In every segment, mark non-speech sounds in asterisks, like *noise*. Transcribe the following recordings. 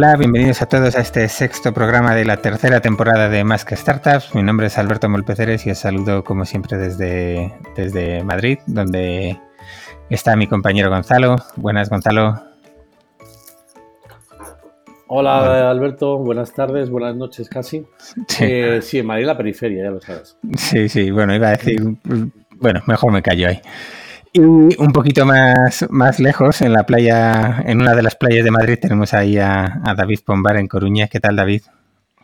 Hola, bienvenidos a todos a este sexto programa de la tercera temporada de Más que Startups. Mi nombre es Alberto Molpeceres y os saludo como siempre desde, desde Madrid, donde está mi compañero Gonzalo. Buenas, Gonzalo. Hola Alberto, buenas tardes, buenas noches casi. Sí. Eh, sí, en Madrid la periferia, ya lo sabes. Sí, sí, bueno, iba a decir, bueno, mejor me callo ahí. Y un poquito más, más lejos, en la playa, en una de las playas de Madrid, tenemos ahí a, David Pombar en Coruña. ¿Qué tal, David?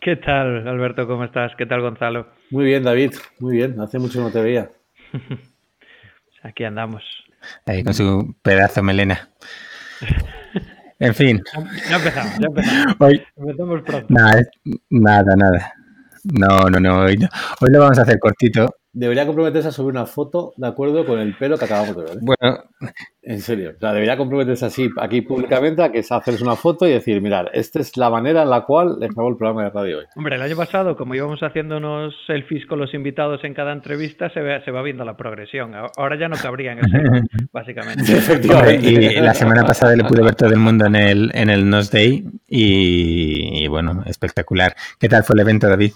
¿Qué tal, Alberto? ¿Cómo estás? ¿Qué tal, Gonzalo? Muy bien, David, muy bien. Hace mucho no te veía. *laughs* Aquí andamos. Ahí con su pedazo melena. En fin. Ya empezamos, ya empezamos. Hoy, empezamos pronto. Nada, nada, nada. No, no, no. Hoy, hoy lo vamos a hacer cortito debería comprometerse a subir una foto de acuerdo con el pelo que acabamos de ver. ¿eh? Bueno, en serio, o sea, debería comprometerse así aquí públicamente a que es hacerles una foto y decir, mirad, esta es la manera en la cual les hago el programa de radio hoy. Hombre, el año pasado, como íbamos haciéndonos selfies con los invitados en cada entrevista, se, ve, se va viendo la progresión. Ahora ya no cabría en el *laughs* básicamente. Efectivamente. y la semana pasada le pude ver todo el mundo en el, en el Nos Day y bueno, espectacular. ¿Qué tal fue el evento, David?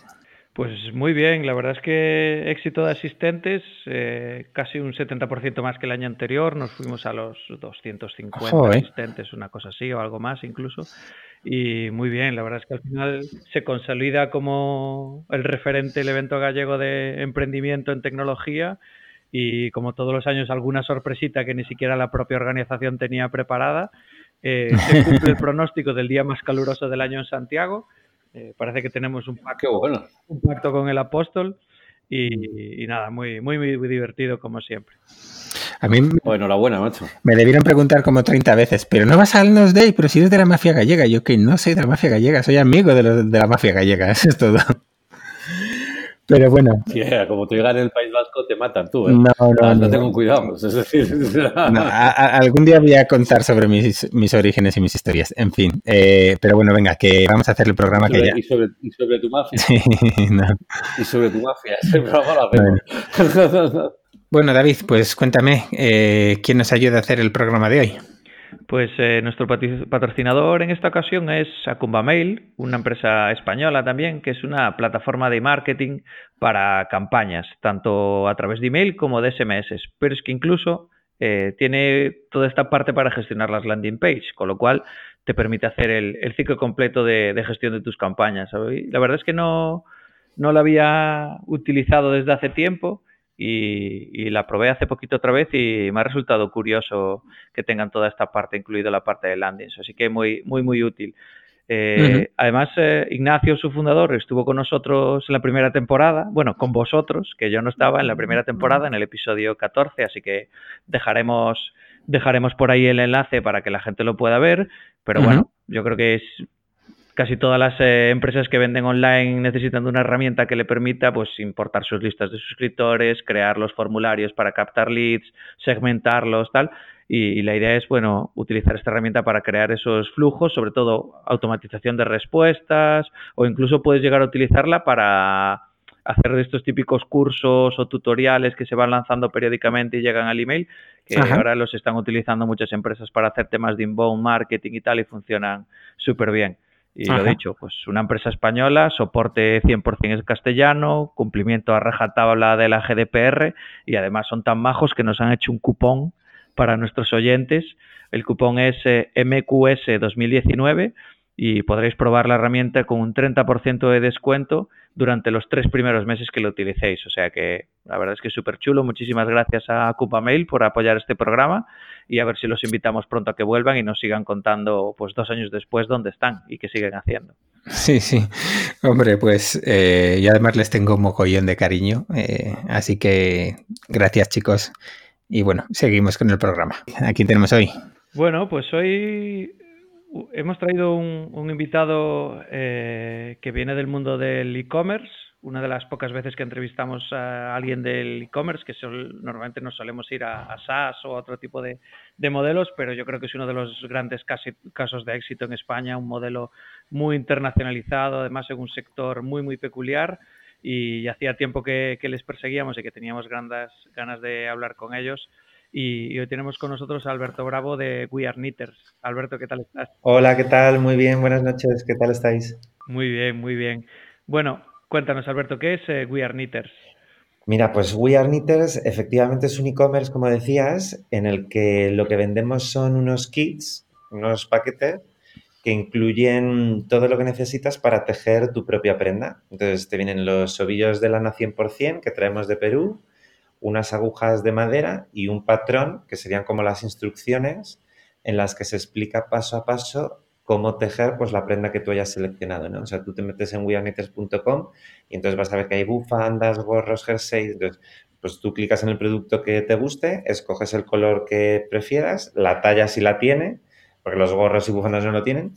Pues muy bien, la verdad es que éxito de asistentes, eh, casi un 70% más que el año anterior, nos fuimos a los 250 asistentes, una cosa así, o algo más incluso. Y muy bien, la verdad es que al final se consolida como el referente el evento gallego de emprendimiento en tecnología y como todos los años alguna sorpresita que ni siquiera la propia organización tenía preparada. Eh, se cumple el *laughs* pronóstico del día más caluroso del año en Santiago eh, parece que tenemos un pacto, un pacto con el apóstol y, nada, muy, muy, muy divertido como siempre. A mí pues enhorabuena, macho. Me debieron preguntar como 30 veces, pero no vas al Nos Day, pero si eres de la mafia gallega. Yo que no soy de la mafia gallega, soy amigo de, de la mafia gallega, *laughs* eso es todo. Pero bueno. como te digan en el País Vasco, te matan tú. ¿eh? No, no, no, tengo cuidado. Es decir, *laughs* algún día voy a contar sobre mis, mis, orígenes y mis historias. En fin. Eh, pero bueno, venga, que vamos a hacer el programa que ya. Y sobre, y sobre tu mafia. *laughs* Sí, Y sobre tu mafia. Ese programa lo hacemos. Bueno. David, pues cuéntame, eh, ¿quién nos ayuda a hacer el programa de hoy? Pues eh, nuestro patrocinador en esta ocasión es Acumba Mail, una empresa española también, que es una plataforma de marketing para campañas, tanto a través de email como de SMS, pero es que incluso eh, tiene toda esta parte para gestionar las landing page, con lo cual te permite hacer el, ciclo completo de, gestión de tus campañas. La verdad es que no, no la había utilizado desde hace tiempo y, la probé hace poquito otra vez y me ha resultado curioso que tengan toda esta parte, incluido la parte de landings, así que muy, muy, muy útil. Eh, además, eh, Ignacio, su fundador, estuvo con nosotros en la primera temporada, bueno, con vosotros, que yo no estaba en la primera temporada, en el episodio 14, así que dejaremos, dejaremos por ahí el enlace para que la gente lo pueda ver, pero bueno, yo creo que es casi todas las eh, empresas que venden online necesitan de una herramienta que le permita pues importar sus listas de suscriptores, crear los formularios para captar leads, segmentarlos, tal. Y, la idea es, bueno, utilizar esta herramienta para crear esos flujos, sobre todo automatización de respuestas, o incluso puedes llegar a utilizarla para hacer estos típicos cursos o tutoriales que se van lanzando periódicamente y llegan al email, que ahora los están utilizando muchas empresas para hacer temas de inbound marketing y tal, y funcionan súper bien. Y lo dicho, pues una empresa española, soporte 100% en castellano, cumplimiento a rajatabla de la GDPR y además son tan majos que nos han hecho un cupón para nuestros oyentes. El cupón es eh, MQS 2019 y podréis probar la herramienta con un 30% de descuento durante los tres primeros meses que lo utilicéis. O sea que la verdad es que es súper chulo. Muchísimas gracias a Mail por apoyar este programa y a ver si los invitamos pronto a que vuelvan y nos sigan contando pues dos años después dónde están y qué siguen haciendo. Sí, sí. Hombre, pues eh, yo además les tengo un mocollón de cariño. Eh, así que gracias chicos. Y bueno, seguimos con el programa. Aquí tenemos hoy. Bueno, pues hoy hemos traído un, invitado eh, que viene del mundo del e-commerce, una de las pocas veces que entrevistamos a alguien del e-commerce, que normalmente nos solemos ir a, SaaS o a otro tipo de, modelos, pero yo creo que es uno de los grandes casos de éxito en España, un modelo muy internacionalizado, además en un sector muy, muy peculiar. Y hacía tiempo que, les perseguíamos y que teníamos grandes ganas de hablar con ellos y, hoy tenemos con nosotros a Alberto Bravo de We Are Knitters. Alberto, ¿qué tal estás? Hola, ¿qué tal? Muy bien, buenas noches, ¿qué tal estáis? Muy bien, muy bien. Bueno, cuéntanos, Alberto, ¿qué es eh, We Are Knitters? Mira, pues We Are Knitters efectivamente es un e-commerce, como decías, en el que lo que vendemos son unos kits, unos paquetes que incluyen todo lo que necesitas para tejer tu propia prenda. Entonces te vienen los ovillos de lana 100% que traemos de Perú, unas agujas de madera y un patrón, que serían como las instrucciones en las que se explica paso a paso cómo tejer pues la prenda que tú hayas seleccionado, ¿no? O sea, tú te metes en wearknitters.com y entonces vas a ver que hay bufandas, gorros, jerseys, entonces pues tú clicas en el producto que te guste, escoges el color que prefieras, la talla si la tiene, porque los gorros y bufandas no lo tienen,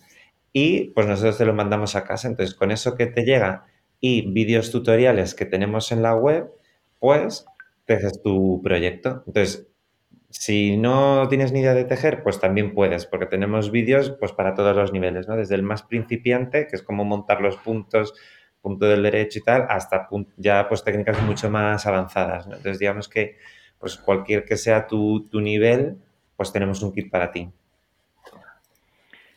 y pues nosotros te lo mandamos a casa. Entonces, con eso que te llega y vídeos tutoriales que tenemos en la web, pues tejes tu proyecto. Entonces, si no tienes ni idea de tejer, pues también puedes, porque tenemos vídeos pues para todos los niveles, ¿no? Desde el más principiante, que es como montar los puntos, punto del derecho y tal, hasta ya pues técnicas mucho más avanzadas, Entonces, digamos que pues cualquier que sea tu, tu nivel, pues tenemos un kit para ti.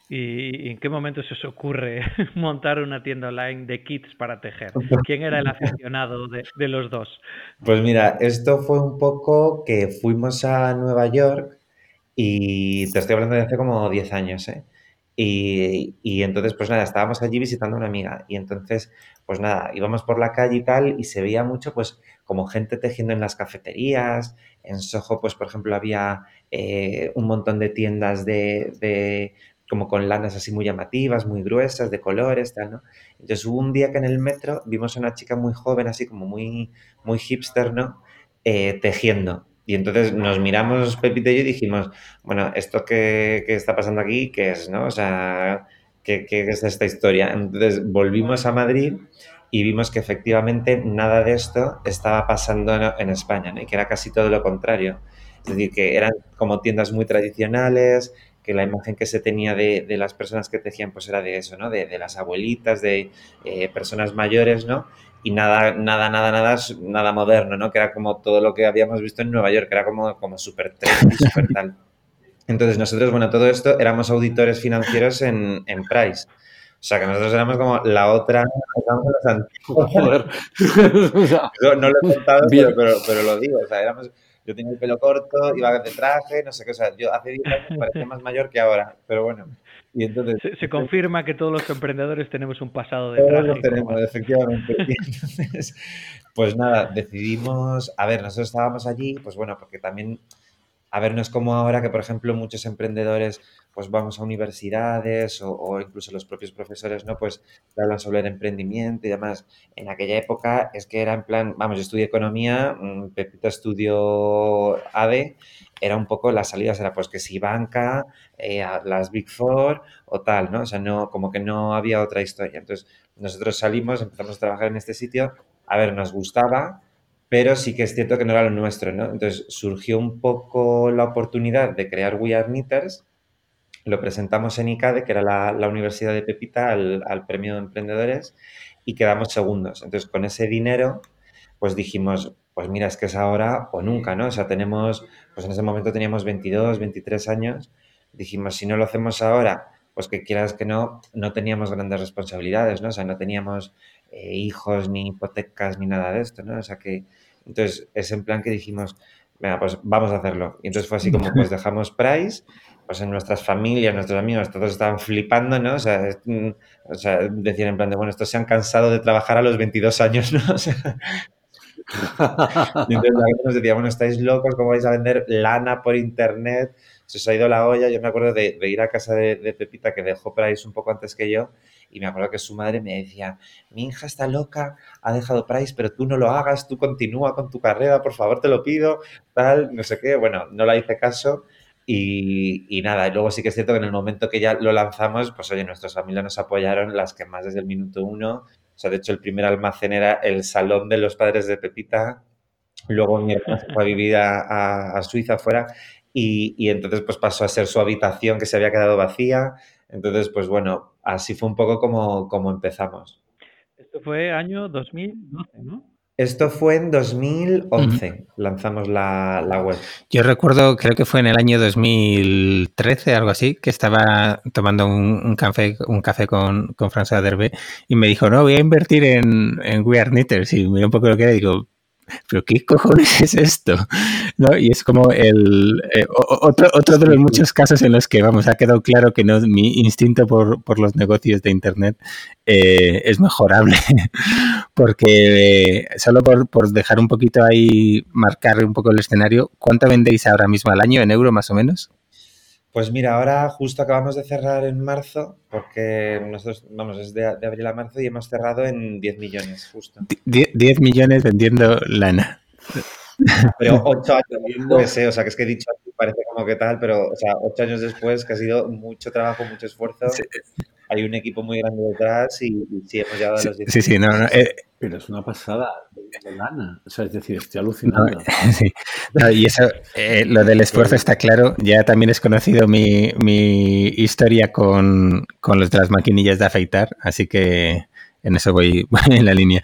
¿Y en qué momento se os ocurre *laughs* montar una tienda online de kits para tejer? *laughs* ¿Quién era el aficionado de, los dos? Pues mira, esto fue un poco que fuimos a Nueva York y te estoy hablando de hace como 10 años, ¿eh? Y, y, entonces, pues nada, estábamos allí visitando a una amiga y entonces, pues nada, íbamos por la calle y tal y se veía mucho, pues, como gente tejiendo en las cafeterías. En Soho, pues, por ejemplo, había eh, un montón de tiendas de, como con lanas así muy llamativas, muy gruesas, de colores, tal, ¿no? Entonces hubo un día que en el metro vimos a una chica muy joven, así como muy, muy hipster, ¿no? Eh, tejiendo. Y entonces nos miramos Pepito y yo y dijimos, bueno, ¿esto qué, está pasando aquí? ¿Qué es, no? O sea, ¿qué, ¿qué, es esta historia? Entonces volvimos a Madrid y vimos que efectivamente nada de esto estaba pasando en España, ¿no? Y que era casi todo lo contrario. Es decir, que eran como tiendas muy tradicionales, que la imagen que se tenía de, las personas que tejían pues era de eso, ¿no? De, las abuelitas, de eh, personas mayores, ¿no? Y nada, nada, nada, nada, nada moderno, ¿no? Que era como todo lo que habíamos visto en Nueva York, que era como, como súper trendy, *laughs* súper tal. Entonces nosotros, bueno, todo esto éramos auditores financieros en, en Price. O sea, que nosotros éramos como la otra... no, *laughs* *laughs* no, lo he contado, pero, pero, pero, lo digo. O sea, éramos yo tenía el pelo corto, iba de traje, no sé qué, o sea, yo hace 10 años parecía *laughs* más mayor que ahora, pero bueno. Y entonces, se, confirma que todos los emprendedores tenemos un pasado de traje. Todos lo tenemos, efectivamente. *laughs* entonces, pues nada, decidimos, a ver, nosotros estábamos allí, pues bueno, porque también a ver, no es como ahora que, por ejemplo, muchos emprendedores, pues vamos a universidades o, incluso los propios profesores, ¿no? Pues hablan sobre el emprendimiento y demás. En aquella época es que era en plan, vamos, yo estudié economía, mm, Pepita estudió ADE, era un poco las salidas, era pues que si banca, eh, las Big Four o tal, ¿no? O sea, no, como que no había otra historia. Entonces, nosotros salimos, empezamos a trabajar en este sitio, a ver, nos gustaba, pero sí que es cierto que no era lo nuestro, ¿no? Entonces surgió un poco la oportunidad de crear We Are Knitters, lo presentamos en ICADE, que era la, universidad de Pepita, al, premio de emprendedores, y quedamos segundos. Entonces con ese dinero, pues dijimos, pues mira, es que es ahora o nunca, ¿no? O sea, tenemos, pues en ese momento teníamos 22, 23 años, dijimos, si no lo hacemos ahora, pues que quieras que no, no teníamos grandes responsabilidades, ¿no? O sea, no teníamos eh, hijos, ni hipotecas, ni nada de esto, ¿no? O sea que, entonces es en plan que dijimos, venga, pues vamos a hacerlo. Y entonces fue así como, pues *laughs* dejamos Price, pues en nuestras familias, nuestros amigos, todos estaban flipando, ¿no? O sea, mm, o sea, decían en plan de, bueno, estos se han cansado de trabajar a los 22 años, *laughs* ¿no? O sea, y entonces nos decía, bueno, estáis locos, ¿cómo vais a vender lana por internet? Se os ha ido la olla. Yo me acuerdo de, ir a casa de, de, Pepita, que dejó Price un poco antes que yo, y me acuerdo que su madre me decía, mi hija está loca, ha dejado Price, pero tú no lo hagas, tú continúa con tu carrera, por favor, te lo pido, tal, no sé qué. Bueno, no la hice caso. Y, y, nada, y luego sí que es cierto que en el momento que ya lo lanzamos, pues oye, nuestras familias nos apoyaron, las que más desde el minuto uno. O sea, de hecho, el primer almacén era el salón de los padres de Pepita. Luego mi hermana fue a vivir a, a, Suiza afuera y, y, entonces pues pasó a ser su habitación que se había quedado vacía. Entonces, pues bueno, así fue un poco como, como empezamos. Esto fue año 2012, ¿no? Esto fue en 2011, lanzamos la, web. Yo recuerdo, creo que fue en el año 2013, algo así, que estaba tomando un, café, un café con, con François Derbe y me dijo, no, voy a invertir en, en We Are Knitters. Y miré un poco lo que era y digo, pero ¿qué cojones es esto? ¿No? Y es como el eh, otro, otro de los muchos casos en los que, vamos, ha quedado claro que no mi instinto por, por los negocios de Internet eh, es mejorable. *laughs* Porque eh, solo por, por, dejar un poquito ahí, marcar un poco el escenario, ¿cuánto vendéis ahora mismo al año en euro más o menos? Pues mira, ahora justo acabamos de cerrar en marzo, porque nosotros, vamos, es de, abril a marzo y hemos cerrado en 10 millones, justo. 10 millones vendiendo lana. Pero 8 años después, ¿eh? o sea, que es que he dicho parece como que tal, pero, o sea, 8 años después, que ha sido mucho trabajo, mucho esfuerzo. Hay un equipo muy grande detrás y, sí hemos llegado a los 10 Sí, sí, no, no. Eh, pero es una pasada de lana. O sea, es decir, estoy alucinando. *laughs* sí. y eso, eh, lo del esfuerzo está claro. Ya también es conocido mi, mi historia con, con los de las maquinillas de afeitar, así que en eso *laughs* voy, en la línea.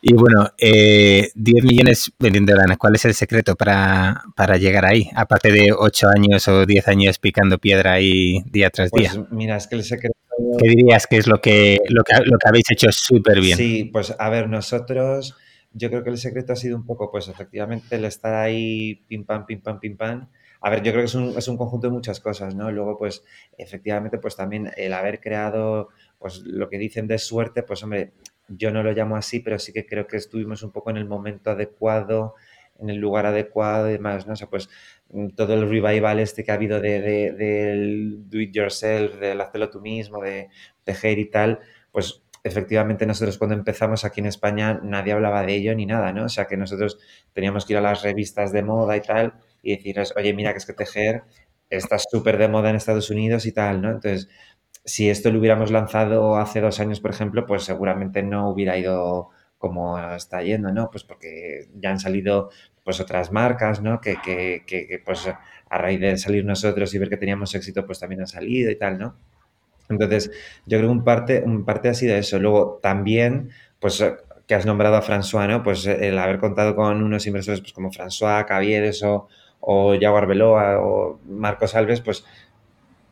Y bueno, eh, 10 millones vendiendo lana. ¿Cuál es el secreto para, para, llegar ahí? Aparte de 8 años o 10 años picando piedra ahí día tras día. Pues mira, es que el secreto ¿Qué dirías que es lo que, lo que, lo que habéis hecho súper bien? Sí, pues a ver, nosotros, yo creo que el secreto ha sido un poco, pues efectivamente, el estar ahí pim pam, pim pam, pim pam. A ver, yo creo que es un, es un conjunto de muchas cosas, ¿no? Luego, pues, efectivamente, pues también el haber creado, pues lo que dicen de suerte, pues hombre, yo no lo llamo así, pero sí que creo que estuvimos un poco en el momento adecuado, en el lugar adecuado y demás, ¿no? O sea, pues mm, todo el revival este que ha habido de, del do it yourself, del hacerlo tú mismo, de tejer y tal, pues efectivamente nosotros cuando empezamos aquí en España nadie hablaba de ello ni nada, ¿no? O sea, que nosotros teníamos que ir a las revistas de moda y tal y decirles, oye, mira, que es que tejer está súper de moda en Estados Unidos y tal, ¿no? Entonces, si esto lo hubiéramos lanzado hace dos años, por ejemplo, pues seguramente no hubiera ido como está yendo, ¿no? Pues porque ya han salido pues otras marcas, ¿no? Que, que, que, pues a raíz de salir nosotros y ver que teníamos éxito, pues también han salido y tal, ¿no? Entonces, yo creo que un parte, un parte ha sido eso. Luego, también, pues que has nombrado a François, ¿no? Pues el haber contado con unos inversores pues, como François, Caviedes o, o Jaguar Beloa o Marcos Alves, pues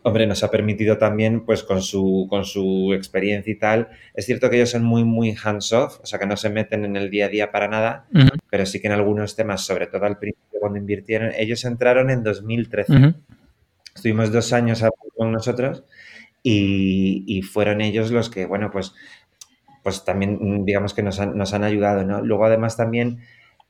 hombre, nos ha permitido también, pues con su, con su experiencia y tal, es cierto que ellos son muy, muy hands-off, o sea, que no se meten en el día a día para nada, pero sí que en algunos temas, sobre todo al principio cuando invirtieron, ellos entraron en 2013. Estuvimos dos años con nosotros y, fueron ellos los que, bueno, pues, pues también digamos que nos han, nos han ayudado, ¿no? Luego además también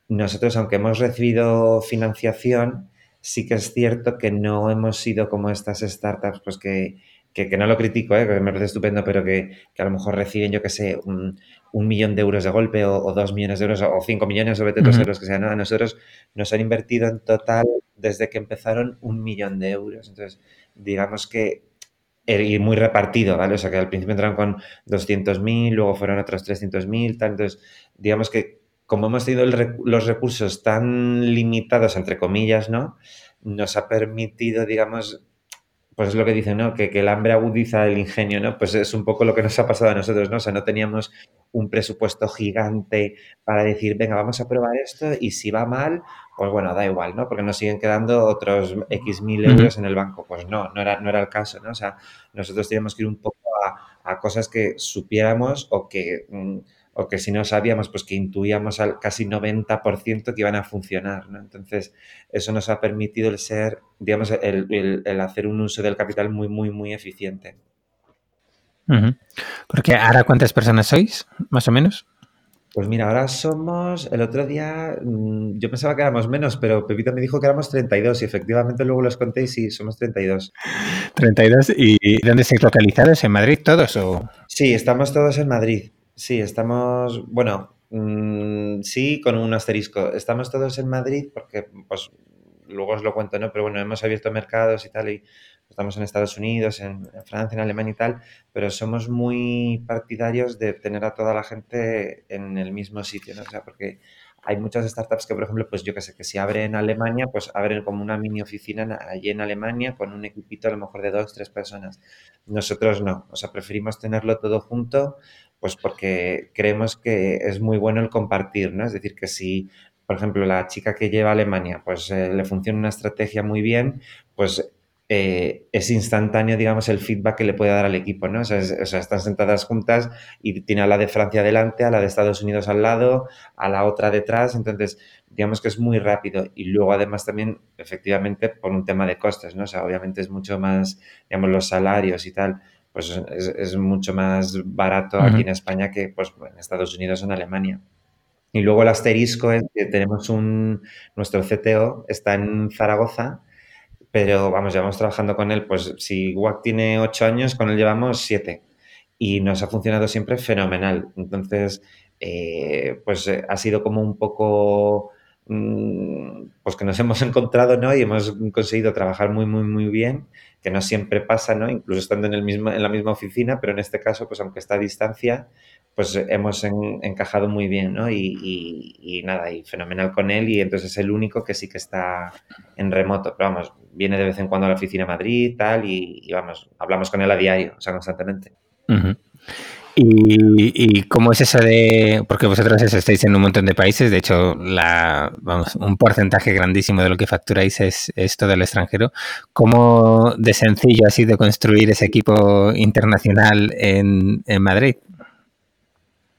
nosotros, aunque hemos recibido financiación, sí que es cierto que no hemos sido como estas startups, pues que, que, no lo critico, ¿eh? que me parece estupendo, pero que, que a lo mejor reciben, yo qué sé, un, un, millón de euros de golpe o, dos millones de euros o cinco millones o vete uh euros que sean. A nosotros nos han invertido en total, desde que empezaron, un millón de euros. Entonces, digamos que y muy repartido, ¿vale? O sea, que al principio entraron con 200.000, luego fueron otros 300.000, tal. Entonces, digamos que como hemos tenido los recursos tan limitados, entre comillas, ¿no? Nos ha permitido, digamos, pues es lo que dicen, ¿no? Que, el hambre agudiza el ingenio, ¿no? Pues es un poco lo que nos ha pasado a nosotros, ¿no? O sea, no teníamos un presupuesto gigante para decir, venga, vamos a probar esto y si va mal, pues bueno, da igual, ¿no? Porque nos siguen quedando otros X mil euros en el banco. Pues no, no era, no era el caso, ¿no? O sea, nosotros teníamos que ir un poco a, cosas que supiéramos o que... Mm, o que si no sabíamos, pues que intuíamos al casi 90% que iban a funcionar. ¿no? Entonces, eso nos ha permitido el ser, digamos, el, hacer un uso del capital muy, muy, muy eficiente. Porque ahora, ¿cuántas personas sois, más o menos? Pues mira, ahora somos, el otro día, mm, yo pensaba que éramos menos, pero Pepito me dijo que éramos 32 y efectivamente luego los conté y sí, somos 32. 32, ¿y dónde estáis localizados? ¿En Madrid todos o...? Sí, estamos todos en Madrid. Sí, estamos, bueno, mm, sí, con un asterisco. Estamos todos en Madrid porque, pues, luego os lo cuento, ¿no? Pero bueno, hemos abierto mercados y tal, y estamos en Estados Unidos, en, Francia, en Alemania y tal, pero somos muy partidarios de tener a toda la gente en el mismo sitio, ¿no? O sea, porque hay muchas startups que, por ejemplo, pues yo que sé, que si abren en Alemania, pues abren como una mini oficina allí en Alemania con un equipito a lo mejor de dos, tres personas. Nosotros no, o sea, preferimos tenerlo todo junto pues porque creemos que es muy bueno el compartir, ¿no? Es decir, que si, por ejemplo, la chica que lleva a Alemania, pues eh, le funciona una estrategia muy bien, pues eh, es instantáneo, digamos, el feedback que le puede dar al equipo, ¿no? O sea, están sentadas juntas y tiene a la de Francia delante, a la de Estados Unidos al lado, a la otra detrás, entonces, digamos que es muy rápido y luego además también, efectivamente, por un tema de costes, ¿no? O sea, obviamente es mucho más, digamos, los salarios y tal, pues es, mucho más barato aquí en España que, pues, en Estados Unidos o en Alemania. Y luego el asterisco es que tenemos un, nuestro CTO está en Zaragoza, pero vamos, llevamos trabajando con él, pues si WAC tiene ocho años, con él llevamos siete y nos ha funcionado siempre fenomenal. Entonces, eh, pues eh, ha sido como un poco, pues que nos *laughs* hemos encontrado, ¿no? Y hemos conseguido trabajar muy, muy, muy bien, que no siempre pasa, ¿no? Incluso estando en, el mismo, en la misma oficina, pero en este caso, pues aunque está a distancia, pues hemos encajado muy bien, ¿no? Y, nada, y fenomenal con él y entonces es el único que sí que está en remoto, pero vamos, viene de vez en cuando a la oficina Madrid, tal, y, vamos, hablamos con él a diario, o sea, constantemente. ¿Y, cómo es eso de.? Porque vosotros estáis en un montón de países, de hecho, la, vamos, un porcentaje grandísimo de lo que facturáis es, todo el extranjero. ¿Cómo de sencillo ha sido construir ese equipo internacional en, en Madrid?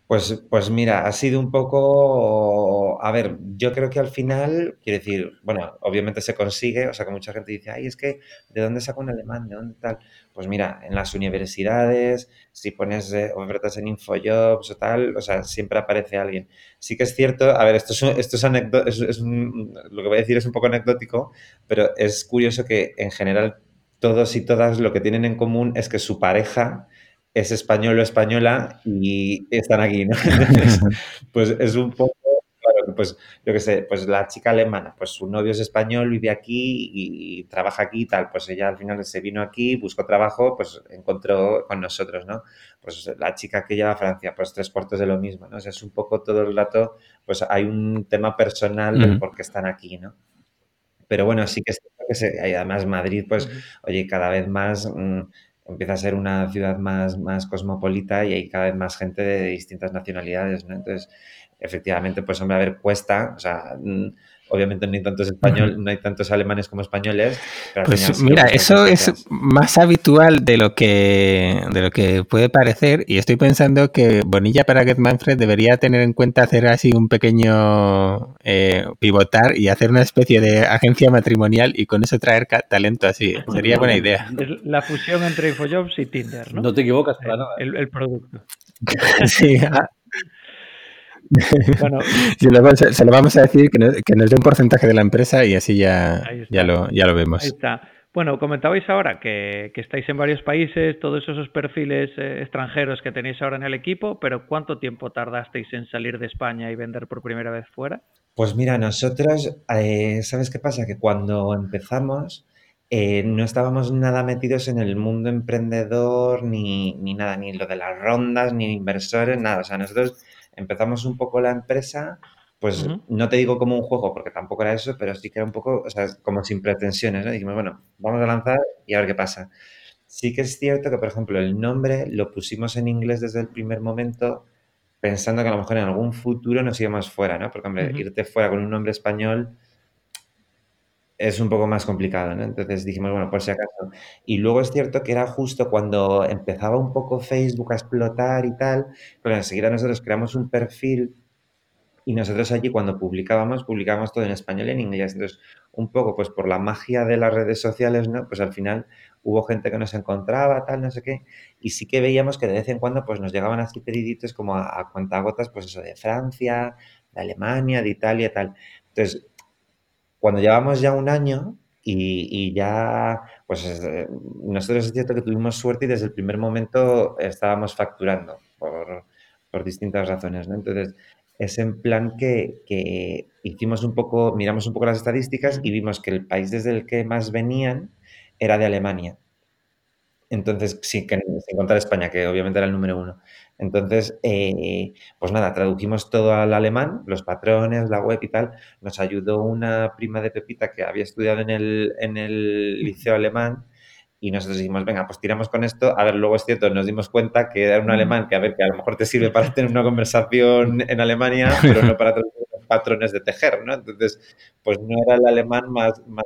Pues, pues mira, ha sido un poco, a ver, yo creo que al final, quiero decir, bueno, obviamente se consigue, o sea que mucha gente dice, ay, es que, ¿de dónde saco un alemán? ¿De dónde tal? Pues mira, en las universidades, si pones eh, ofertas en Infojobs o tal, o sea, siempre aparece alguien. Sí que es cierto, a ver, esto es, esto es, es lo que voy a decir es un poco anecdótico, pero es curioso que en general todos y todas lo que tienen en común es que su pareja es español o española y están aquí, ¿no? *laughs* pues es un poco, pues yo qué sé, pues la chica alemana, pues su novio es español, vive aquí y, trabaja aquí y tal, pues ella al final se vino aquí, buscó trabajo, pues encontró con nosotros, ¿no? Pues la chica que lleva a Francia, pues tres cuartos de lo mismo, ¿no? O sea, es un poco todo el rato, pues hay un tema personal del por qué están aquí, ¿no? Pero bueno, sí que es que se, además Madrid, pues, oye, cada vez más... Mm, empieza a ser una ciudad más, más cosmopolita y hay cada vez más gente de distintas nacionalidades, ¿no? Entonces, efectivamente, pues hombre, a ver, cuesta, o sea, mm, obviamente no hay tantos español, no hay tantos alemanes como españoles. pues mira, eso es más habitual de lo que de lo que puede parecer y estoy pensando que Bonilla para Get Manfred debería tener en cuenta hacer así un pequeño eh, pivotar y hacer una especie de agencia matrimonial y con eso traer talento así. Sería buena idea. la fusión entre Infojobs y Tinder, ¿no? No te equivocas para nada. El, el producto. *laughs* sí, *laughs* Bueno, *laughs* se, lo vamos a decir que nos, dé un porcentaje de la empresa y así ya, ya, lo, ya lo vemos. Ahí está. Bueno, comentabais ahora que, estáis en varios países, todos esos perfiles eh, extranjeros que tenéis ahora en el equipo, pero ¿cuánto tiempo tardasteis en salir de España y vender por primera vez fuera? Pues mira, nosotros, eh, ¿sabes qué pasa? Que cuando empezamos eh, no estábamos nada metidos en el mundo emprendedor, ni, ni nada, ni lo de las rondas, ni inversores, nada. O sea, nosotros empezamos un poco la empresa, pues no te digo como un juego, porque tampoco era eso, pero sí que era un poco, o sea, como sin pretensiones, ¿no? Dijimos, bueno, vamos a lanzar y a ver qué pasa. Sí que es cierto que, por ejemplo, el nombre lo pusimos en inglés desde el primer momento, pensando que a lo mejor en algún futuro nos íbamos fuera, ¿no? Porque, hombre, irte fuera con un nombre español es un poco más complicado, ¿no? Entonces dijimos, bueno, por si acaso. Y luego es cierto que era justo cuando empezaba un poco Facebook a explotar y tal, pero enseguida nosotros creamos un perfil y nosotros allí cuando publicábamos, publicábamos todo en español y en inglés. Entonces, un poco pues por la magia de las redes sociales, ¿no? Pues al final hubo gente que nos encontraba, tal, no sé qué, y sí que veíamos que de vez en cuando pues nos llegaban así pediditos como a, a cuentagotas, pues eso, de Francia, de Alemania, de Italia, tal. Entonces, cuando llevamos ya un año y, ya, pues eh, nosotros es cierto que tuvimos suerte y desde el primer momento estábamos facturando por, distintas razones, ¿no? Entonces, es en plan que, hicimos un poco, miramos un poco las estadísticas y vimos que el país desde el que más venían era de Alemania. Entonces, sí, que sin contar España, que obviamente era el número uno. Entonces, eh, pues nada, tradujimos todo al alemán, los patrones, la web y tal. Nos ayudó una prima de Pepita que había estudiado en el, en el liceo alemán y nosotros dijimos, venga, pues tiramos con esto. A ver, luego es cierto, nos dimos cuenta que era un alemán que, a ver, que a lo mejor te sirve para tener una conversación en Alemania, pero no *laughs* para traducir patrones de tejer, ¿no? Entonces, pues no era el alemán más, más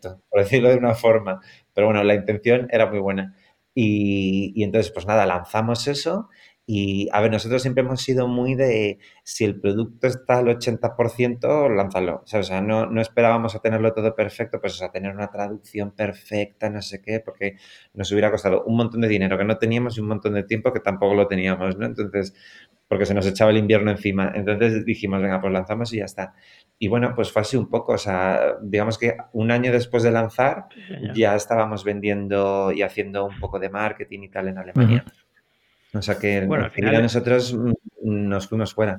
por decirlo de una forma. Pero bueno, la intención era muy buena. Y, entonces, pues nada, lanzamos eso y, a ver, nosotros siempre hemos sido muy de, si el producto está al 80%, lánzalo. O sea, no, no esperábamos a tenerlo todo perfecto, pues a tener una traducción perfecta, no sé qué, porque nos hubiera costado un montón de dinero que no teníamos y un montón de tiempo que tampoco lo teníamos, ¿no? Entonces, porque se nos echaba el invierno encima. Entonces dijimos, venga, pues lanzamos y ya está. Y bueno, pues fue así un poco, o sea, digamos que un año después de lanzar ya estábamos vendiendo y haciendo un poco de marketing y tal en Alemania. O sea que bueno, al final nosotros mm, nos fuimos fuera.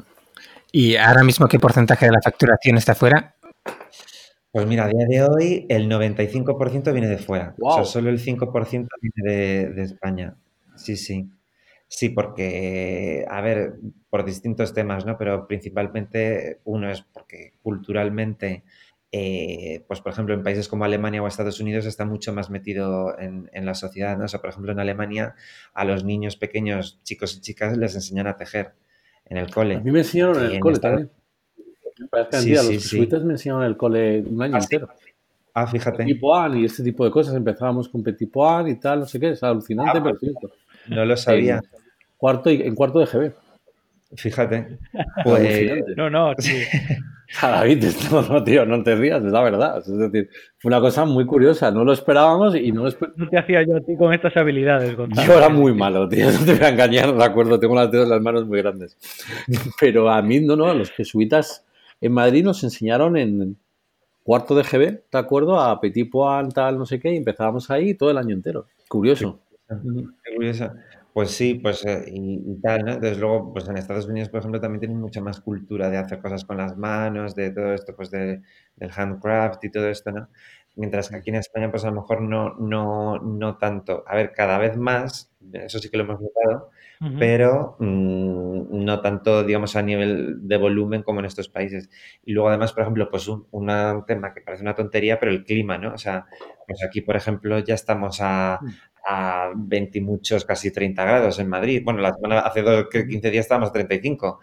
¿Y ahora mismo qué porcentaje de la facturación está fuera? Pues mira, a día de hoy el 95% viene de fuera. O sea, solo el 5% viene de, España. Sí, sí. Sí, porque, a ver, por distintos temas, ¿no? Pero principalmente uno es porque culturalmente eh, pues por ejemplo en países como Alemania o Estados Unidos está mucho más metido en, la sociedad, ¿no? O sea, por ejemplo en Alemania a los niños pequeños, chicos y chicas, les enseñan a tejer en el cole. A mí me enseñaron en el cole también. sí, sí, los sí. me enseñaron en el cole un año ah, entero. Ah, fíjate. Poan y este tipo de cosas. Empezábamos con Petit Poan y tal, no sé qué. Es alucinante, ah, pero cierto. No lo sabía. Cuarto, y, en cuarto de GB. Fíjate. *laughs* Pues, no, no, sí. *laughs* David, *laughs* no, no, tío, no te rías, es la verdad. Es decir, fue una cosa muy curiosa, no lo esperábamos y no lo No te hacía yo a ti con estas habilidades, Gonzalo. Yo era muy malo, tío, no te voy a engañar, de acuerdo, tengo las dedos las manos muy grandes. Pero a mí, no, no, los jesuitas en Madrid nos enseñaron en cuarto de GB, ¿de acuerdo? A Petit Poin, tal, no sé qué, y empezábamos ahí todo el año entero. Curioso. Qué curioso. Pues sí, pues eh, y, tal, ¿no? Entonces luego, pues en Estados Unidos, por ejemplo, también tienen mucha más cultura de hacer cosas con las manos, de todo esto, pues de, del handcraft y todo esto, ¿no? Mientras que aquí en España, pues a lo mejor no, no, no tanto. A ver, cada vez más, eso sí que lo hemos notado, pero mm, no tanto, digamos, a nivel de volumen como en estos países. Y luego además, por ejemplo, pues un, tema que parece una tontería, pero el clima, ¿no? O sea, pues aquí, por ejemplo, ya estamos a, mm a 20 y muchos, casi 30 grados en Madrid. Bueno, la semana, hace 15 días estábamos a 35.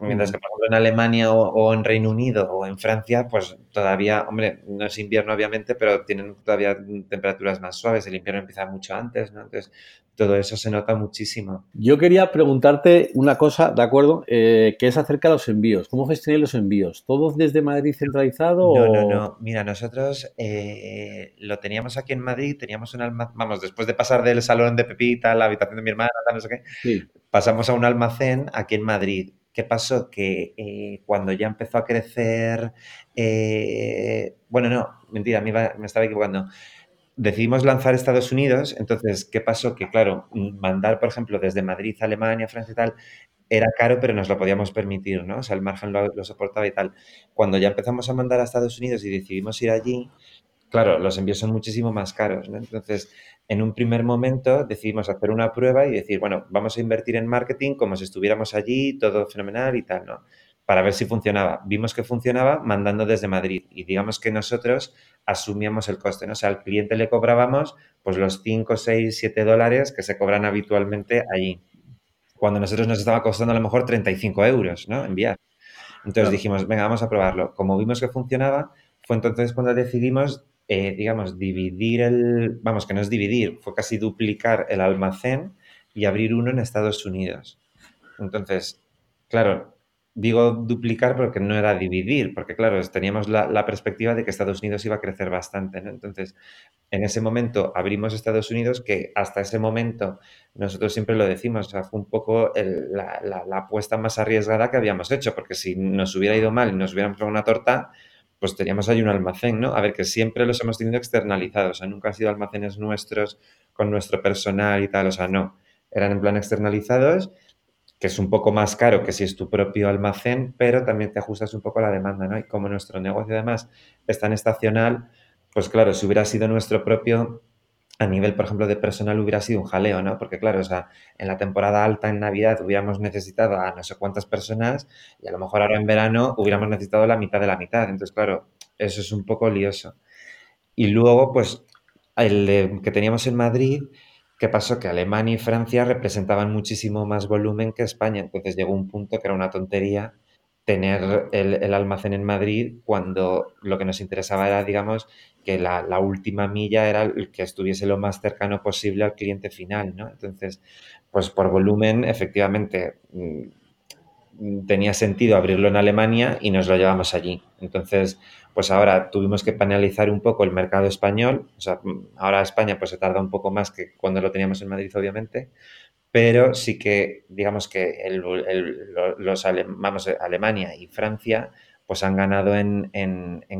Mientras que, por ejemplo, en Alemania o, en Reino Unido o en Francia, pues todavía, hombre, no es invierno obviamente, pero tienen todavía temperaturas más suaves. El invierno empieza mucho antes, ¿no? Entonces, todo eso se nota muchísimo. Yo quería preguntarte una cosa, ¿de acuerdo? Eh, que es acerca de los envíos. ¿Cómo gestionáis los envíos? ¿Todos desde Madrid centralizado? No, no, no. Mira, nosotros eh, lo teníamos aquí en Madrid, teníamos un almacén, vamos, después de pasar del salón de Pepita, la habitación de mi hermana, no sé qué, pasamos a un almacén aquí en Madrid ¿Qué pasó? Que eh, cuando ya empezó a crecer, eh, bueno, no, mentira, me, me, estaba equivocando. Decidimos lanzar Estados Unidos, entonces, ¿qué pasó? Que claro, mandar, por ejemplo, desde Madrid Alemania, Francia y tal, era caro, pero nos lo podíamos permitir, ¿no? O sea, el margen lo, lo soportaba y tal. Cuando ya empezamos a mandar a Estados Unidos y decidimos ir allí, claro, los envíos son muchísimo más caros, ¿no? Entonces, en un primer momento decidimos hacer una prueba y decir, bueno, vamos a invertir en marketing como si estuviéramos allí, todo fenomenal y tal, ¿no? Para ver si funcionaba. Vimos que funcionaba mandando desde Madrid y digamos que nosotros asumíamos el coste, ¿no? O sea, al cliente le cobrábamos pues los 5, 6, 7 dólares que se cobran habitualmente allí. Cuando nosotros nos estaba costando a lo mejor 35 euros, ¿no? Enviar. Entonces dijimos, venga, vamos a probarlo. Como vimos que funcionaba, fue entonces cuando decidimos eh, digamos, dividir el, vamos, que no es dividir, fue casi duplicar el almacén y abrir uno en Estados Unidos. Entonces, claro, digo duplicar porque no era dividir, porque claro, teníamos la, perspectiva de que Estados Unidos iba a crecer bastante, Entonces, en ese momento abrimos Estados Unidos, que hasta ese momento nosotros siempre lo decimos, fue un poco la, la, apuesta más arriesgada que habíamos hecho, porque si nos hubiera ido mal y nos hubiéramos pegado una torta, pues teníamos ahí un almacén, ¿no? A ver, que siempre los hemos tenido externalizados, o sea, nunca han sido almacenes nuestros con nuestro personal y tal, o sea, no, eran en plan externalizados, que es un poco más caro que si es tu propio almacén, pero también te ajustas un poco a la demanda, ¿no? Y como nuestro negocio además es tan estacional, pues claro, si hubiera sido nuestro propio, a nivel, por ejemplo, de personal hubiera sido un jaleo, ¿no? Porque claro, o sea, en la temporada alta, en Navidad, hubiéramos necesitado a no sé cuántas personas y a lo mejor ahora en verano hubiéramos necesitado la mitad de la mitad. Entonces, claro, eso es un poco lioso. Y luego, pues, el que teníamos en Madrid, ¿qué pasó? Que Alemania y Francia representaban muchísimo más volumen que España. Entonces llegó un punto que era una tontería tener el, almacén en Madrid cuando lo que nos interesaba era, digamos, que la, última milla era el que estuviese lo más cercano posible al cliente final, ¿no? Entonces, pues por volumen, efectivamente, mm, tenía sentido abrirlo en Alemania y nos lo llevamos allí. Entonces, pues ahora tuvimos que penalizar un poco el mercado español. O sea, ahora España pues se tarda un poco más que cuando lo teníamos en Madrid, obviamente, pero sí que, digamos que los vamos, Alemania y Francia pues han ganado en,